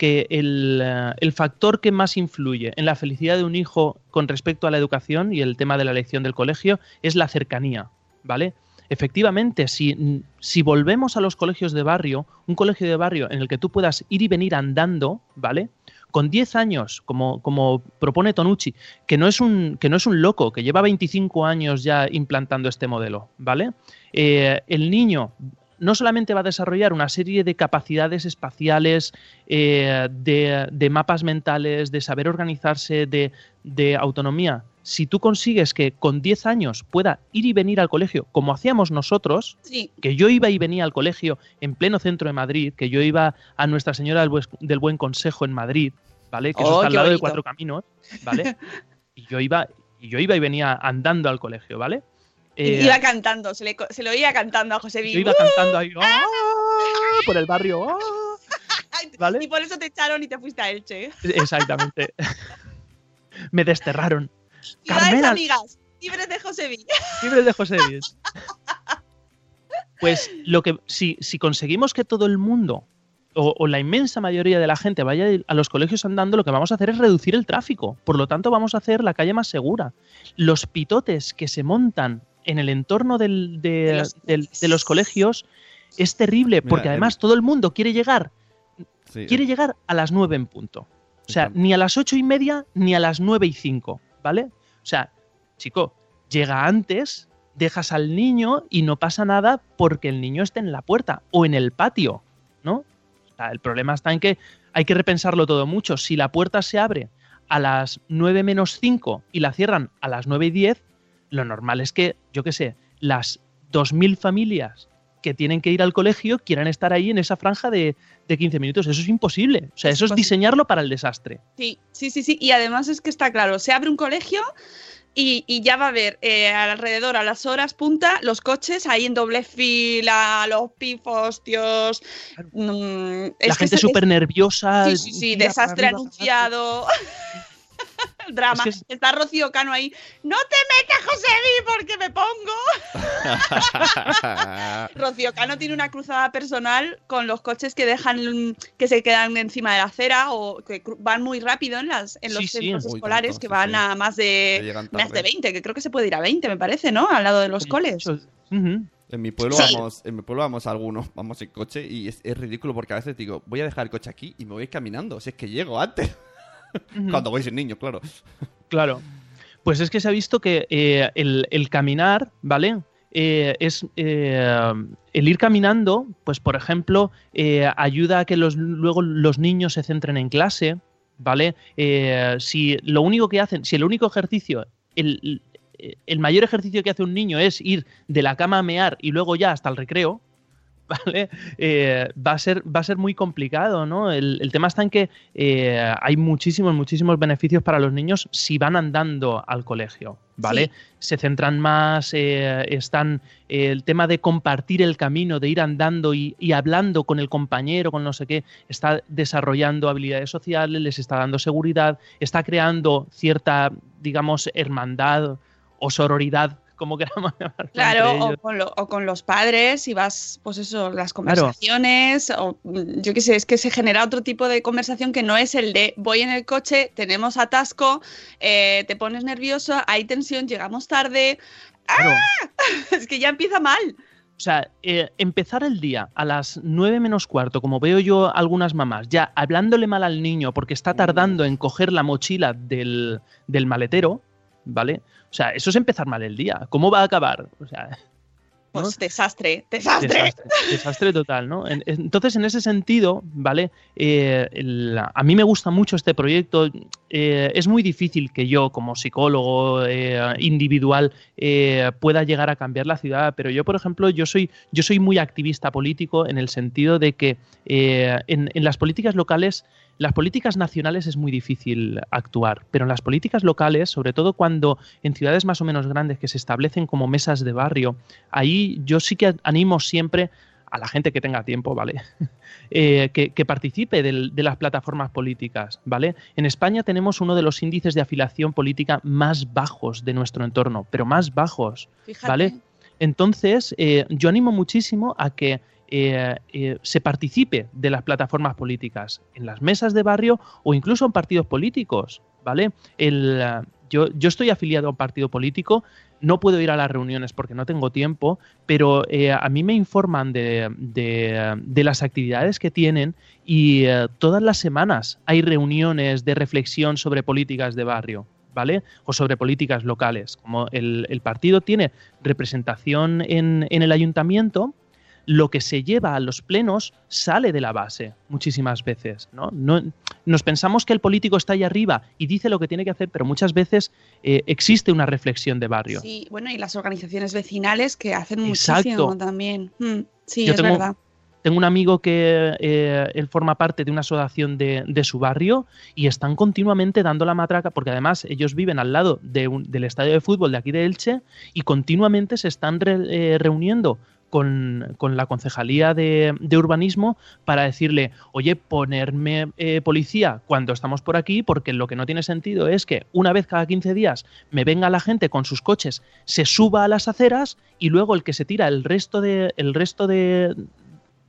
que el, eh, el factor que más influye en la felicidad de un hijo con respecto a la educación y el tema de la elección del colegio es la cercanía, ¿vale? Efectivamente, si, si volvemos a los colegios de barrio, un colegio de barrio en el que tú puedas ir y venir andando, ¿vale? Con 10 años, como, como propone Tonucci, que no, es un, que no es un loco, que lleva 25 años ya implantando este modelo, ¿vale? Eh, el niño no solamente va a desarrollar una serie de capacidades espaciales, eh, de, de mapas mentales, de saber organizarse, de, de autonomía. Si tú consigues que con 10 años pueda ir y venir al colegio, como hacíamos nosotros, Sí. que yo iba y venía al colegio en pleno centro de Madrid, que yo iba a Nuestra Señora del, Buen Consejo en Madrid, ¿vale? Que eso Oh, está al lado de. Cuatro Caminos, ¿vale? y yo iba y yo iba y venía andando al colegio, ¿vale? Eh, Iba cantando, se le, se le oía cantando a José yo Vivo. iba cantando ahí ¡ah! por el barrio. ¡ah! *laughs* ¿vale? Y por eso te echaron y te fuiste a Elche. Exactamente. *laughs* Me desterraron. Carmela, amigas, libres de José Vivo. libre de José Luis. Pues lo que si, si conseguimos que todo el mundo o, o la inmensa mayoría de la gente vaya a los colegios andando, lo que vamos a hacer es reducir el tráfico. Por lo tanto, vamos a hacer la calle más segura. Los pitotes que se montan en el entorno del- de, De los- del- de los colegios es terrible, porque Mira, además el- todo el mundo quiere llegar, Sí, quiere llegar a las 9 en punto. O sea, ni a las ocho y media ni a las nueve y cinco, ¿vale? O sea, chico, llega antes, dejas al niño y no pasa nada porque el niño esté en la puerta o en el patio, ¿no? O sea, el problema está en que hay que repensarlo todo mucho. Si la puerta se abre a las 9 menos 5 y la cierran a las 9 y 10, lo normal es que, yo qué sé, las 2.000 familias que tienen que ir al colegio quieran estar ahí en esa franja de, de 15 minutos. Eso es imposible. O sea, Es eso es diseñarlo para el desastre. Sí, sí, sí, sí. Y además es que está claro, se abre un colegio y, y ya va a haber eh, alrededor a las horas punta los coches ahí en doble fila, los pifos, tíos. mm, la gente súper nerviosa. Sí, sí, sí, desastre arriba, anunciado. *laughs* El drama. Es que es- Está Rocío Cano ahí. No te metas, José porque me pongo. *laughs* Rocío Cano tiene una cruzada personal con los coches que dejan que se quedan encima de la acera o que van muy rápido en las en los Sí, centros escolares tanto, que van sí. a más de más de tarde. 20, que creo que se puede ir a 20, me parece, ¿no? Al lado de los coles. En mi pueblo Sí. vamos, en mi pueblo vamos algunos, vamos en coche y es, es ridículo porque a veces digo, voy a dejar el coche aquí y me voy caminando, si es que llego antes. Cuando voy sin niño, claro. Claro. Pues es que se ha visto que eh, el, el caminar, ¿vale? eh, es eh, el ir caminando, pues por ejemplo, ayuda a que los, luego los niños se centren en clase, ¿vale? Si lo único que hacen, si el único ejercicio, el, el mayor ejercicio que hace un niño es ir de la cama a mear y luego ya hasta el recreo, ¿vale? Eh, va, a ser, va a ser muy complicado, ¿no? El, el tema está en que eh, hay muchísimos, muchísimos beneficios para los niños si van andando al colegio, ¿vale? Sí. Se centran más, eh, están el tema de compartir el camino, de ir andando y, y hablando con el compañero, con no sé qué, está desarrollando habilidades sociales, les está dando seguridad, está creando cierta, digamos, hermandad o sororidad, como queramos llamarlo. Claro, o con, lo- o con los padres, si vas, pues eso, las Claro. conversaciones, o mm, yo qué sé, es que se genera otro tipo de conversación que no es el de voy en el coche, tenemos atasco, eh, te pones nervioso, hay tensión, llegamos tarde. Claro. *laughs* Es que ya empieza mal. O sea, eh, empezar el día a las 9 menos cuarto, como veo yo algunas mamás, ya hablándole mal al niño porque está tardando en coger la mochila del, del maletero, ¿vale? O sea, eso es empezar mal el día. ¿Cómo va a acabar? O sea, Pues desastre, desastre. Desastre, desastre total, ¿no? En- Entonces, en ese sentido, ¿vale? Eh, a mí me gusta mucho este proyecto. Eh, es muy difícil que yo, como psicólogo eh, individual, pueda llegar a cambiar la ciudad, pero yo, por ejemplo, yo soy, yo soy muy activista político en el sentido de que en, en las políticas locales, las políticas nacionales es muy difícil actuar, pero en las políticas locales, sobre todo cuando en ciudades más o menos grandes que se establecen como mesas de barrio, ahí yo sí que animo siempre a la gente que tenga tiempo, ¿vale? *laughs* Eh, que, que participe del- de las plataformas políticas, ¿vale? En España tenemos uno de los índices de afiliación política más bajos de nuestro entorno, pero más bajos, Fíjate. ¿vale? Entonces, eh, yo animo muchísimo a que eh, eh, se participe de las plataformas políticas, en las mesas de barrio o incluso en partidos políticos, ¿vale? El, yo, yo estoy afiliado a un partido político, no puedo ir a las reuniones porque no tengo tiempo, pero eh, a mí me informan de, de, las actividades que tienen y eh, todas las semanas hay reuniones de reflexión sobre políticas de barrio. ¿Vale? O sobre políticas locales. Como el, el partido tiene representación en, en el ayuntamiento, lo que se lleva a los plenos sale de la base muchísimas veces. ¿no? No- nos pensamos que el político está ahí arriba y dice lo que tiene que hacer, pero muchas veces eh, existe una reflexión de barrio. Sí, bueno, y las organizaciones vecinales que hacen Exacto. muchísimo también. Mm, sí, Yo es tengo- verdad. Tengo un amigo que eh, él forma parte de una asociación de, de su barrio y están continuamente dando la matraca, porque además ellos viven al lado de un- del estadio de fútbol de aquí de Elche y continuamente se están re- eh, reuniendo con, con la concejalía de, de urbanismo para decirle, oye, ponerme eh, policía cuando estamos por aquí, porque lo que no tiene sentido es que una vez cada 15 días me venga la gente con sus coches, se suba a las aceras y luego el que se tira el resto de, el resto de,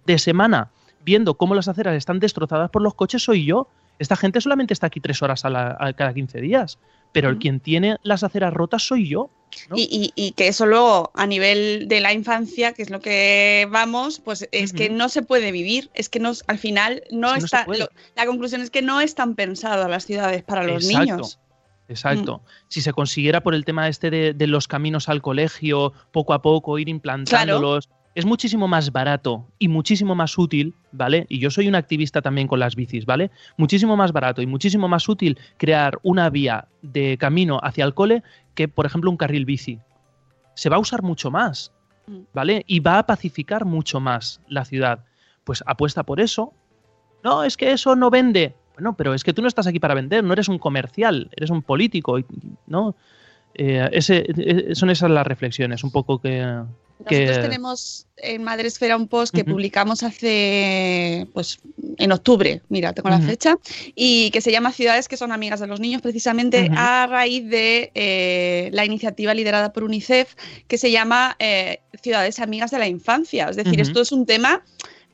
de semana viendo cómo las aceras están destrozadas por los coches soy yo. Esta gente solamente está aquí tres horas a, la- a cada 15 días, pero el quien tiene las aceras rotas soy yo. ¿No? Y, y- y que eso luego, a nivel de la infancia, que es lo que vamos, pues es que no se puede vivir. Es que nos, al final no Es que no se está. lo- la conclusión es que no están pensadas las ciudades para los Exacto. niños. Exacto. Mm. Si se consiguiera por el tema este de, de los caminos al colegio, poco a poco, ir implantándolos, es muchísimo más barato y muchísimo más útil, ¿vale? Y yo soy un activista también con las bicis, ¿vale? Muchísimo más barato y muchísimo más útil crear una vía de camino hacia el cole que, por ejemplo, un carril bici. Se va a usar mucho más, Mm. ¿vale? Y va a pacificar mucho más la ciudad. Pues apuesta por eso. No, es que eso no vende. Bueno, pero es que tú no estás aquí para vender, no eres un comercial, eres un político, ¿no? Eh, ese, eh, son esas las reflexiones, un poco que... que- Nosotros tenemos en Madresfera un post que publicamos hace, pues, en octubre, mira, tengo la fecha, y que se llama Ciudades que son amigas de los niños, precisamente a raíz de eh, la iniciativa liderada por UNICEF que se llama eh, Ciudades amigas de la infancia. Es decir, esto es un tema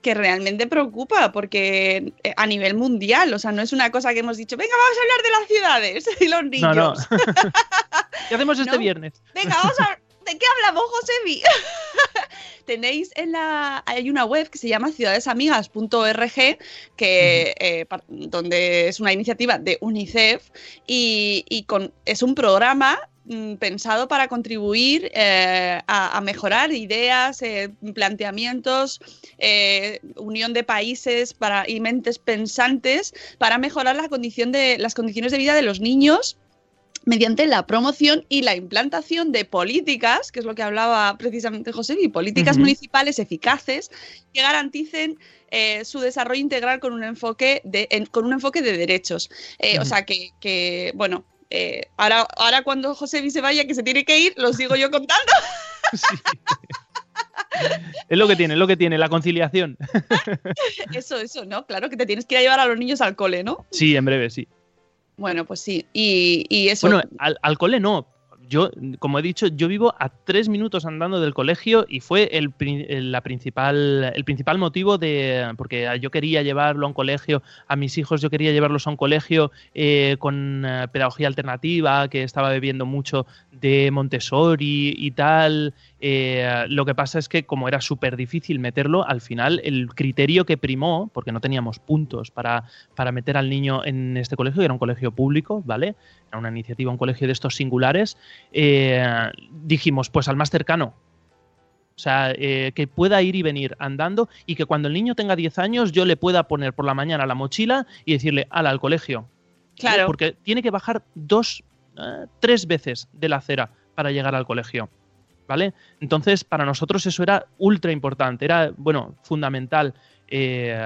que realmente preocupa porque eh, a nivel mundial, o sea, no es una cosa que hemos dicho, venga, vamos a hablar de las ciudades y los No, niños. no. *laughs* ¿Qué hacemos *laughs* este No. viernes? Venga, vamos a ¿De qué hablamos, Josebi? *laughs* Tenéis en la. Hay una web que se llama ciudadesamigas.org, que, eh, donde es una iniciativa de UNICEF y, y con, es un programa mm, pensado para contribuir eh, a, a mejorar ideas, eh, planteamientos, eh, unión de países para, y mentes pensantes para mejorar la condición de, las condiciones de vida de los niños mediante la promoción y la implantación de políticas, que es lo que hablaba precisamente José, y políticas municipales eficaces que garanticen eh, su desarrollo integral con un enfoque de, en- con un enfoque de derechos. Eh, O sea que, que, bueno, eh, ahora, ahora cuando José se vaya, que se tiene que ir, lo sigo yo contando. *laughs* *laughs* Es lo que tiene, es lo que tiene, la conciliación. *laughs* Eso, eso, ¿no? Claro que te tienes que ir a llevar a los niños al cole, ¿no? Sí, en breve, sí. Bueno, pues sí. Y, y eso. Bueno, al, al cole no. Yo, como he dicho, yo vivo a tres minutos andando del colegio y fue el, la principal, el principal motivo de. Porque yo quería llevarlo a un colegio, a mis hijos yo quería llevarlos a un colegio eh, con eh, pedagogía alternativa, que estaba bebiendo mucho de Montessori y tal. Eh, lo que pasa es que, como era súper difícil meterlo, al final el criterio que primó, porque no teníamos puntos para, para meter al niño en este colegio, que era un colegio público, ¿vale? Era una iniciativa, un colegio de estos singulares, eh, dijimos, pues al más cercano. O sea, eh, que pueda ir y venir andando y que cuando el niño tenga 10 años yo le pueda poner por la mañana la mochila y decirle, ala, al colegio. Claro. Porque tiene que bajar dos, eh, tres veces de la acera para llegar al colegio. ¿Vale? Entonces, para nosotros eso era ultra importante, era, bueno, fundamental. eh,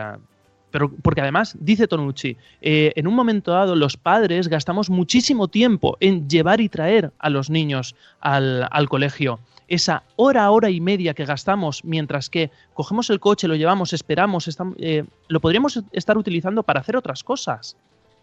pero porque además, dice Tonucci, eh, en un momento dado los padres gastamos muchísimo tiempo en llevar y traer a los niños al, al colegio. Esa hora, hora y media que gastamos mientras que cogemos el coche, lo llevamos, esperamos, estam- eh, lo podríamos estar utilizando para hacer otras cosas.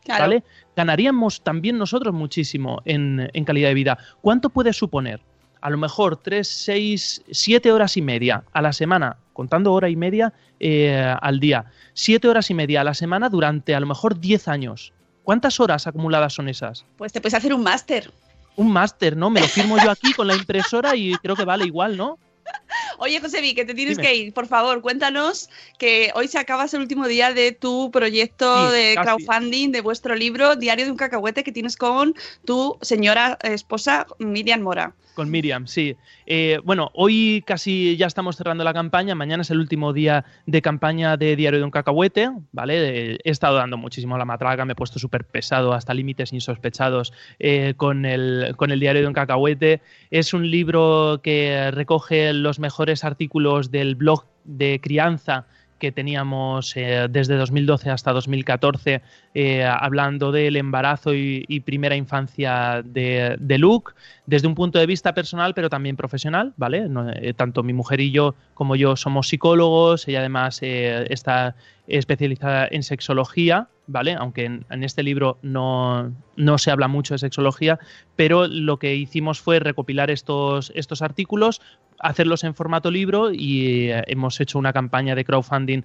claro. ¿vale? Ganaríamos también nosotros muchísimo en, en calidad de vida. ¿Cuánto puede suponer? A lo mejor 3, 6, 7 horas y media a la semana, contando hora y media eh, al día. 7 horas y media a la semana durante a lo mejor 10 años. ¿Cuántas horas acumuladas son esas? Pues te puedes hacer un máster. Un máster, ¿no? Me lo firmo yo aquí con la impresora y creo que vale igual, ¿no? *laughs* Oye, José Vi, que te tienes Dime. que ir. Por favor, cuéntanos que hoy se acaba el último día de tu proyecto Sí, de casi. crowdfunding de vuestro libro Diario de un cacahuete que tienes con tu señora esposa Miriam Mora. Con Miriam, sí. Eh, bueno, hoy casi ya estamos cerrando la campaña. Mañana es el último día de campaña de Diario de un Cacahuete, ¿vale? Eh, he estado dando muchísimo la matraca, me he puesto súper pesado hasta límites insospechados eh, con, el, con el Diario de un Cacahuete. Es un libro que recoge los mejores artículos del blog de crianza que teníamos eh, desde 2012 hasta 2014, eh, hablando del embarazo y, primera infancia de, Luke, desde un punto de vista personal, pero también profesional, ¿vale? Eh, tanto mi mujer y yo como yo somos psicólogos, ella además está especializada en sexología, ¿vale? Aunque en, este libro no, no se habla mucho de sexología, pero lo que hicimos fue recopilar estos, estos artículos, hacerlos en formato libro y eh, hemos hecho una campaña de crowdfunding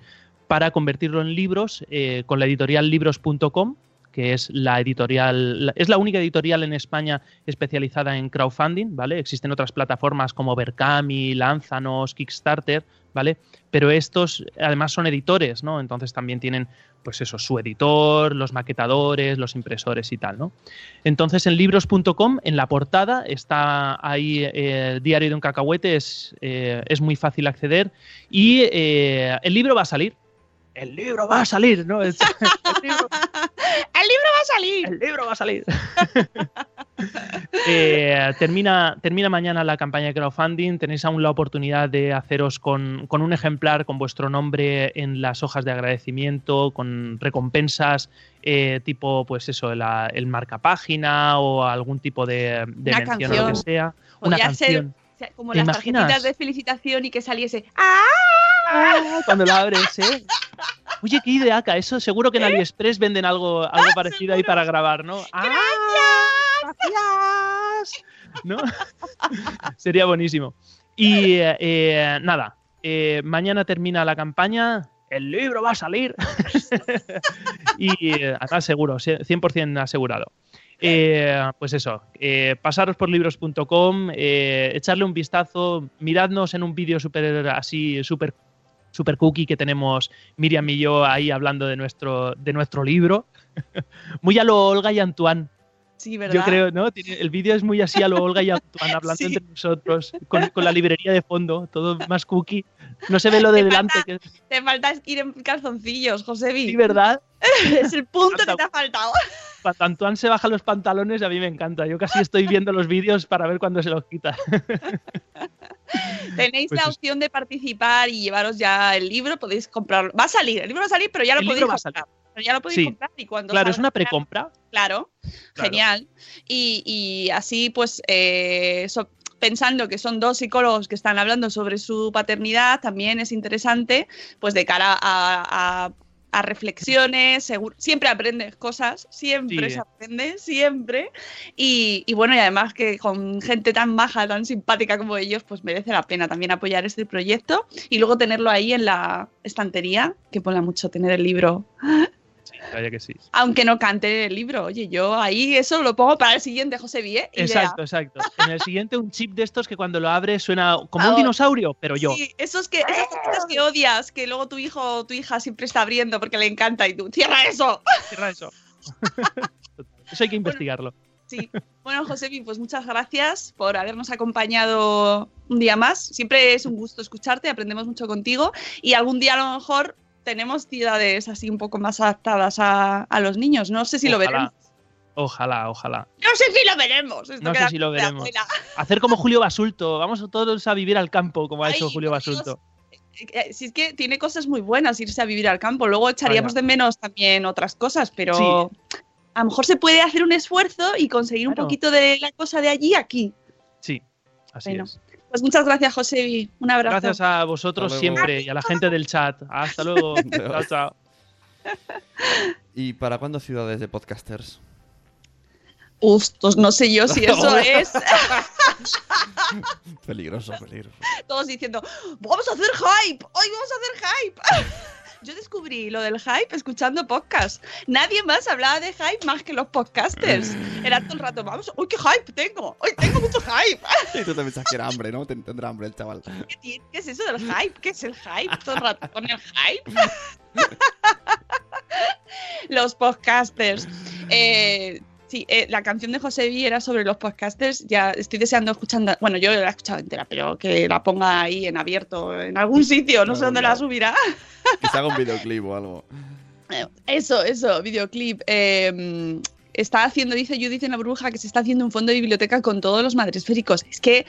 para convertirlo en libros eh, con la editorial libros.com que es la editorial, es la única editorial en España especializada en crowdfunding, ¿vale? Existen otras plataformas como Berkami, Lánzanos, Kickstarter, ¿vale? Pero estos además son editores, ¿no? Entonces también tienen, pues eso, su editor, los maquetadores, los impresores y tal, ¿no? Entonces en libros.com, en la portada, está ahí eh, el diario de un cacahuete, es, eh, es muy fácil acceder y eh, el libro va a salir. El libro va a salir, ¿no? El *laughs* libro ¡El libro va a salir! el libro va a salir. *laughs* Eh, termina, termina mañana la campaña de crowdfunding. Tenéis aún la oportunidad de haceros con, con un ejemplar con vuestro nombre en las hojas de agradecimiento, con recompensas eh, tipo, pues eso, la- el marcapágina o algún tipo de, de Una mención o lo que sea. Una Podría ser canción. o sea, como ¿Te las tarjetitas de felicitación y que saliese ¡Ah! *laughs* Cuando la abres, ¿eh? Oye, qué ideaca. Eso seguro que en AliExpress venden algo, algo parecido ahí para grabar, ¿no? ¡Ah! ¡Gracias! ¿No? *laughs* Sería buenísimo. Y eh, eh, nada, eh, mañana termina la campaña. El libro va a salir. *laughs* y eh, además seguro, 100% asegurado. Eh, pues eso, eh, pasaros por libros.com, echarle un vistazo, miradnos en un vídeo súper así, súper super cookie que tenemos Miriam y yo ahí hablando de nuestro, de nuestro libro. *laughs* Muy a lo Olga y Antoine. Sí, ¿verdad? Yo creo, ¿no? El vídeo es muy así a lo Olga y Antoine *laughs* hablando Sí. entre nosotros, con, con la librería de fondo, todo más cookie. No se ve lo de Te delante, falta- que Te falta ir en calzoncillos, Josebi. sí, ¿verdad? *laughs* Es el punto que te ha faltado. Cuando Antoine se baja los pantalones, a mí me encanta. Yo casi estoy viendo los vídeos para ver cuándo se los quita. *laughs* Tenéis Pues la es- opción de participar y llevaros ya el libro, podéis comprarlo. Va a salir, el libro va a salir, pero ya lo El podéis comprar. Ya lo podéis Sí. comprar y cuando Claro, es una precompra. Claro, Claro. genial. Y, y así, pues, eh, so- pensando que son dos psicólogos que están hablando sobre su paternidad, también es interesante, pues, de cara a, a- a reflexiones, seguro- siempre aprendes cosas, siempre Sí. se aprende, siempre. Y, y bueno, y además que con gente tan maja, tan simpática como ellos, pues merece la pena también apoyar este proyecto y luego tenerlo ahí en la estantería, que mola mucho tener el libro vaya que sí. aunque no cante el libro. Oye, yo ahí eso lo pongo para el siguiente, José Vie. Exacto, exacto. En el siguiente, un chip de estos que cuando lo abres suena como un dinosaurio, pero yo. Sí, esos que, esas cositas que odias, que luego tu hijo o tu hija siempre está abriendo porque le encanta y tú, ¡cierra eso! Cierra eso. *laughs* Eso hay que investigarlo. Sí. Bueno, Josefi, pues muchas gracias por habernos acompañado un día más. Siempre es un gusto escucharte, aprendemos mucho contigo y algún día a lo mejor tenemos ciudades así un poco más adaptadas a, a los niños. No sé si lo veremos. Ojalá, ojalá. No sé si lo veremos. Esto No sé si lo veremos. Hacer como Julio Basulto. Vamos todos a vivir al campo, como ha Ay, hecho Julio por Dios. Basulto. Eh, Si es que tiene cosas muy buenas irse a vivir al campo. Luego echaríamos Vaya. de menos también otras cosas, pero Sí. a lo mejor se puede hacer un esfuerzo y conseguir un poquito de la cosa de allí aquí. Sí, así Bueno, es. Pues muchas gracias, Josebi. Un abrazo. Gracias a vosotros siempre y a la gente del chat. Hasta luego. *laughs* chao, chao. *laughs* ¿Y para cuándo ciudades de podcasters? Uf, pues no sé yo si *laughs* eso es. Peligroso, peligroso. Todos diciendo, vamos a hacer hype, hoy vamos a hacer hype. Yo descubrí lo del hype escuchando podcast. Nadie más hablaba de hype más que los podcasters. Era todo el rato, vamos, uy, qué hype tengo, hoy tengo mucho hype. *laughs* Y tú te pensás que era hambre, ¿no? Ten- Tendrá hambre el chaval. ¿Qué, qué es eso del hype? ¿Qué es el hype? Todo el rato con el hype. *laughs* *laughs* los podcasters. Eh, sí, eh, la canción de José Vi era sobre los podcasters. Ya estoy deseando escuchando. Bueno, yo la he escuchado entera, pero que la ponga ahí en abierto, en algún sitio. No sé dónde la subirá. Que se haga un videoclip o algo. Eh, Eso, eso, videoclip. Eh, está haciendo, dice Judith en la bruja, que se está haciendo un fondo de biblioteca con todos los madresféricos. Es que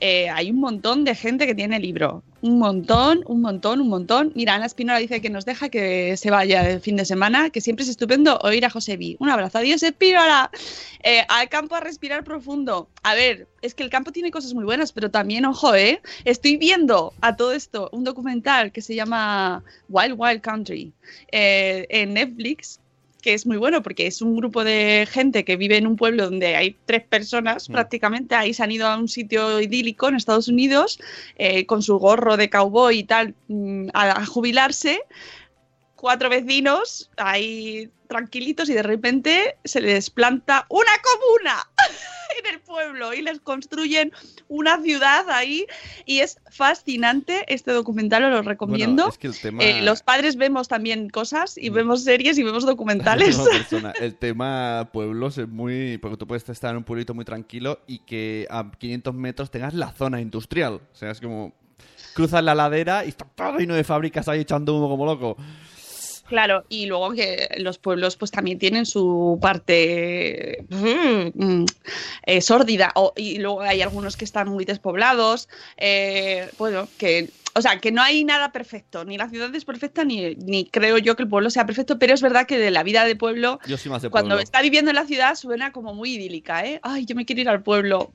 eh, hay un montón de gente que tiene libro. Un montón, un montón, un montón. Mira, Ana Espinola dice que nos deja que se vaya el fin de semana, que siempre es estupendo oír a José Vi. Un abrazo. Adiós, Espinola. Eh, al campo a respirar profundo. A ver, es que el campo tiene cosas muy buenas, pero también, ojo, ¿eh? Estoy viendo a todo esto un documental que se llama Wild Wild Country eh, en Netflix, que es muy bueno porque es un grupo de gente que vive en un pueblo donde hay tres personas Mm. prácticamente. Ahí se han ido a un sitio idílico en Estados Unidos eh, con su gorro de cowboy y tal mm, a, a jubilarse. Cuatro vecinos ahí tranquilitos y de repente se les planta una comuna *laughs* en el pueblo y les construyen una ciudad ahí y es fascinante este documental, os lo recomiendo. Bueno, es que el tema... Eh, los padres vemos también cosas y vemos series y vemos *laughs* documentales. El tema pueblos es muy... Porque tú puedes estar en un pueblito muy tranquilo y que a 500 metros tengas la zona industrial. O sea, es como... Cruzas la ladera y está todo lleno de fábricas ahí echando humo como loco. Claro, y luego que los pueblos pues también tienen su parte mm, eh, sórdida o- y luego hay algunos que están muy despoblados, eh, bueno, que o sea, que no hay nada perfecto, ni la ciudad es perfecta ni, ni creo yo que el pueblo sea perfecto, pero es verdad que de la vida de pueblo Yo soy más de cuando está viviendo en la ciudad suena como muy idílica, ¿eh? Ay, yo me quiero ir al pueblo.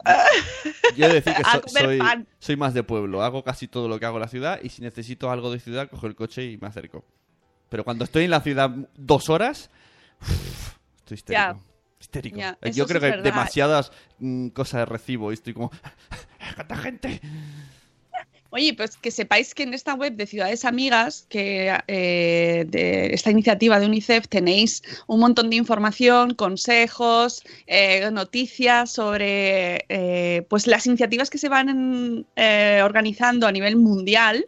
Yo he de decir que *laughs* so- soy, soy más de pueblo. Hago casi todo lo que hago en la ciudad y si necesito algo de ciudad, cojo el coche y me acerco. Pero cuando estoy en la ciudad dos horas, estoy histérico. Ya. Histérico. Ya, Eh, Yo creo que verdad. demasiadas mm, cosas de recibo y estoy como... ¡Cuánta gente! Oye, pues que sepáis que en esta web de Ciudades Amigas, que eh, de esta iniciativa de UNICEF, tenéis un montón de información, consejos, eh, noticias sobre eh, pues las iniciativas que se van organizando a nivel mundial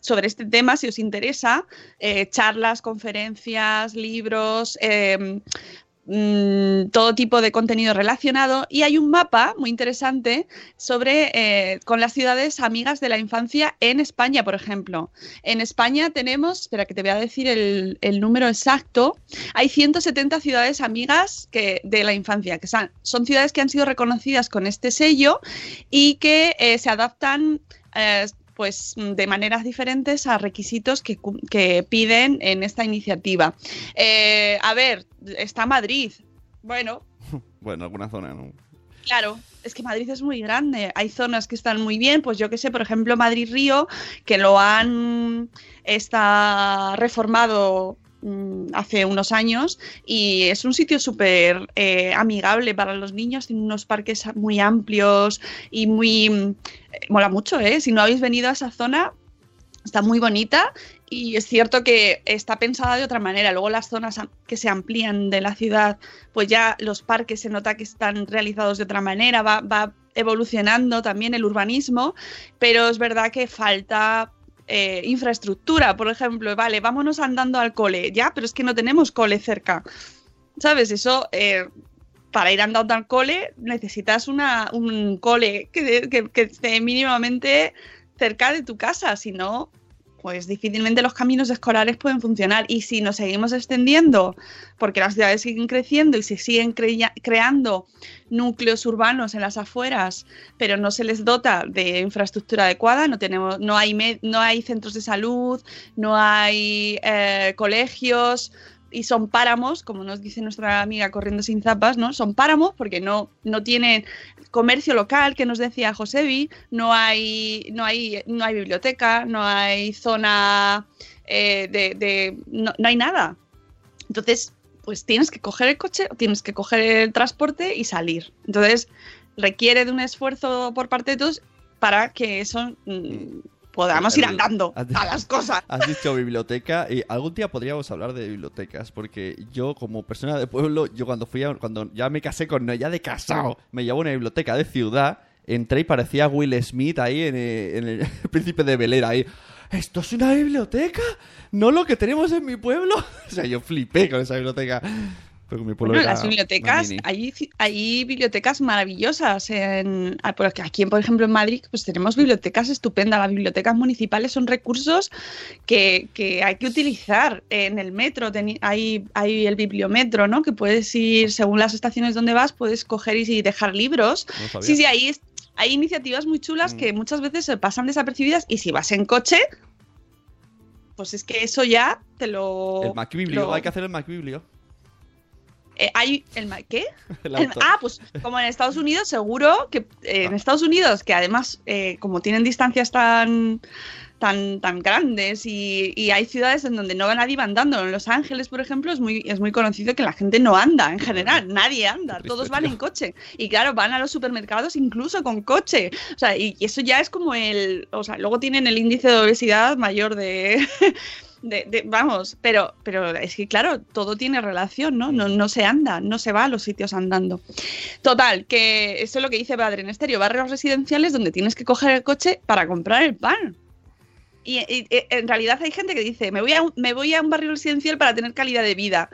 sobre este tema, si os interesa, charlas, conferencias, libros. Mm, todo tipo de contenido relacionado y hay un mapa muy interesante sobre eh, con las ciudades amigas de la infancia en España, por ejemplo. En España tenemos, espera que te voy a decir el, el número exacto, hay 170 ciudades amigas que, de la infancia, que son, son ciudades que han sido reconocidas con este sello y que eh, se adaptan eh, pues de maneras diferentes a requisitos que, que piden en esta iniciativa. Eh, a ver, está Madrid. Bueno, *laughs* Bueno, alguna zona, ¿no? Claro, es que Madrid es muy grande. Hay zonas que están muy bien, pues yo que sé, por ejemplo, Madrid-Río, que lo han está reformado mm, hace unos años y es un sitio súper eh, amigable para los niños, tiene unos parques muy amplios y muy... mm, eh, mola mucho, ¿eh? Si no habéis venido a esa zona, está muy bonita y es cierto que está pensada de otra manera. Luego las zonas que se amplían de la ciudad, pues ya los parques se nota que están realizados de otra manera, va evolucionando también el urbanismo, pero es verdad que falta eh, infraestructura. Por ejemplo, vale, vámonos andando al cole, ya, pero es que no tenemos cole cerca. ¿Sabes? Eso... eh, para ir andando al cole necesitas una, un cole que, que- que esté mínimamente cerca de tu casa, si no, pues difícilmente los caminos escolares pueden funcionar. Y si nos seguimos extendiendo, porque las ciudades siguen creciendo y se siguen crea- creando núcleos urbanos en las afueras, pero no se les dota de infraestructura adecuada, no, tenemos, no, hay, no hay centros de salud, no hay eh, colegios, y son páramos, como nos dice nuestra amiga Corriendo sin Zapas, ¿no? Son páramos porque no, no tienen comercio local, que nos decía Josebi, no hay, no hay, no hay biblioteca, no hay zona eh, de, no, no hay nada. Entonces, pues tienes que coger el coche tienes que coger el transporte y salir. Entonces, requiere de un esfuerzo por parte de todos para que eso mm, podamos ir El- andando a las cosas. *laughs* Has dicho biblioteca y algún día podríamos hablar de bibliotecas porque yo como persona de pueblo, yo cuando fui a- cuando ya me casé con ya de casado, me llevó a una biblioteca de ciudad, entré y parecía Will Smith ahí en, eh, en el *laughs* Príncipe de Belera ahí. ¿Esto es una biblioteca? ¿No lo que tenemos en mi pueblo? *laughs* O sea, yo flipé con esa biblioteca. Bueno, las bibliotecas, hay, hay bibliotecas maravillosas. En, ah, aquí- por ejemplo, en Madrid, pues tenemos bibliotecas estupendas. Las bibliotecas municipales son recursos que, que hay que utilizar. En el metro hay, hay el bibliometro, ¿no? Que puedes ir, según las estaciones donde vas, puedes coger y, dejar libros. No. Sí, sí, ahí hay iniciativas muy chulas Mm. que muchas veces se pasan desapercibidas y si vas en coche, pues es que eso ya te lo... El Macbiblio, lo- hay que hacer el Macbiblio. Eh, hay el ¿qué? *laughs* El El- ah, pues como en Estados Unidos, seguro que eh, en Estados Unidos, que además, eh, como tienen distancias tan, tan, tan grandes y, y hay ciudades en donde no nadie va andando. En Los Ángeles, por ejemplo, es muy, es muy conocido que la gente no anda en general, nadie anda, todos van en coche. Y claro, van a los supermercados incluso con coche. O sea, y, y eso ya es como el. O sea, luego tienen el índice de obesidad mayor de. De- de- vamos, pero, pero es que claro, todo tiene relación, ¿no? ¿no? No se anda, no se va a los sitios andando. Total, que eso es lo que dice Padre en Estéreo, barrios residenciales donde tienes que coger el coche para comprar el pan. Y, y- y en realidad hay gente que dice, me voy, a un, me voy a un barrio residencial para tener calidad de vida.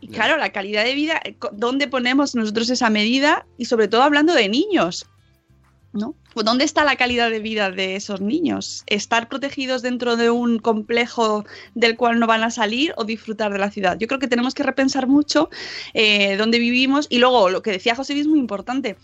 Y claro, la calidad de vida, eh, ¿dónde ponemos nosotros esa medida? Y sobre todo hablando de niños, ¿no? ¿Dónde está la calidad de vida de esos niños? ¿Estar protegidos dentro de un complejo del cual no van a salir o disfrutar de la ciudad? Yo creo que tenemos que repensar mucho eh, dónde vivimos y luego lo que decía José es muy importante.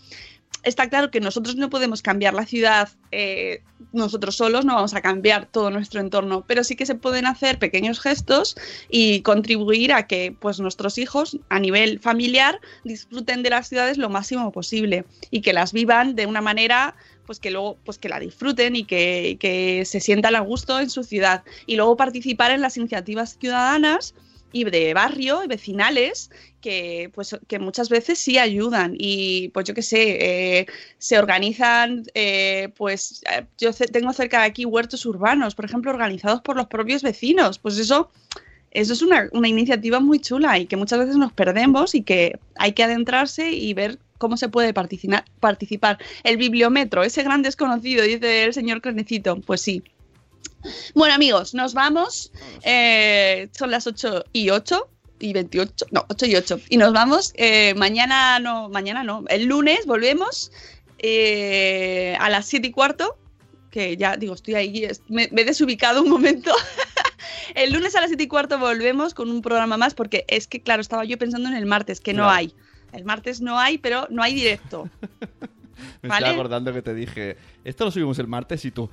Está claro que nosotros no podemos cambiar la ciudad eh, nosotros solos, no vamos a cambiar todo nuestro entorno, pero sí que se pueden hacer pequeños gestos y contribuir a que pues, nuestros hijos a nivel familiar disfruten de las ciudades lo máximo posible y que las vivan de una manera pues que luego pues que la disfruten y que, que se sientan a gusto en su ciudad. Y luego participar en las iniciativas ciudadanas y de barrio y vecinales que pues que muchas veces sí ayudan. Y pues yo qué sé eh, se organizan eh, pues eh, yo tengo cerca de aquí huertos urbanos por ejemplo organizados por los propios vecinos. Pues eso eso es una, una iniciativa muy chula y que muchas veces nos perdemos y que hay que adentrarse y ver cómo se puede participar. El bibliometro, ese gran desconocido, dice el señor Crenecito. Pues sí. Bueno, amigos, nos vamos. Eh, son las 8 y 8. y 28, no, 8 y 8. Y nos vamos, eh, mañana no, mañana no, el lunes volvemos eh, a las 7 y cuarto, que ya digo, estoy ahí, me, me he desubicado un momento. *laughs* el lunes a las 7 y cuarto volvemos con un programa más, porque es que, claro, estaba yo pensando en el martes, que no hay. El martes no hay, pero no hay directo. *laughs* Me ¿Vale? estaba acordando que te dije, esto lo subimos el martes y tú...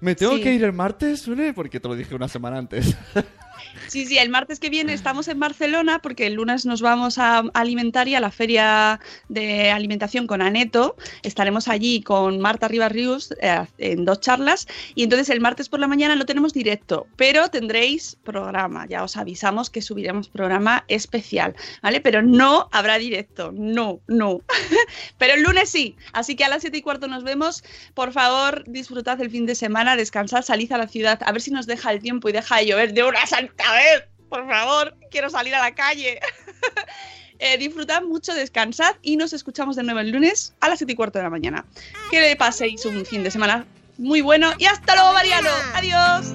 ¿Me tengo Sí. que ir el martes, Sune? Porque te lo dije una semana antes. *laughs* Sí, sí, el martes que viene estamos en Barcelona porque el lunes nos vamos a Alimentaria, a la feria de alimentación con Aneto. Estaremos allí con Marta Rivas Rius eh, en dos charlas y entonces el martes por la mañana no tenemos directo, pero tendréis programa. Ya os avisamos que subiremos programa especial, ¿vale? Pero no habrá directo, no, no. *laughs* pero el lunes sí, así que a las 7 y cuarto nos vemos. Por favor, disfrutad el fin de semana, descansad, salid a la ciudad, a ver si nos deja el tiempo y deja de llover de una *laughs* santa vez. Por favor, quiero salir a la calle. *laughs* Eh, disfrutad mucho, descansad y nos escuchamos de nuevo el lunes a las 7 y cuarto de la mañana. Que le paséis un fin de semana muy bueno y hasta luego, Mariano. Adiós.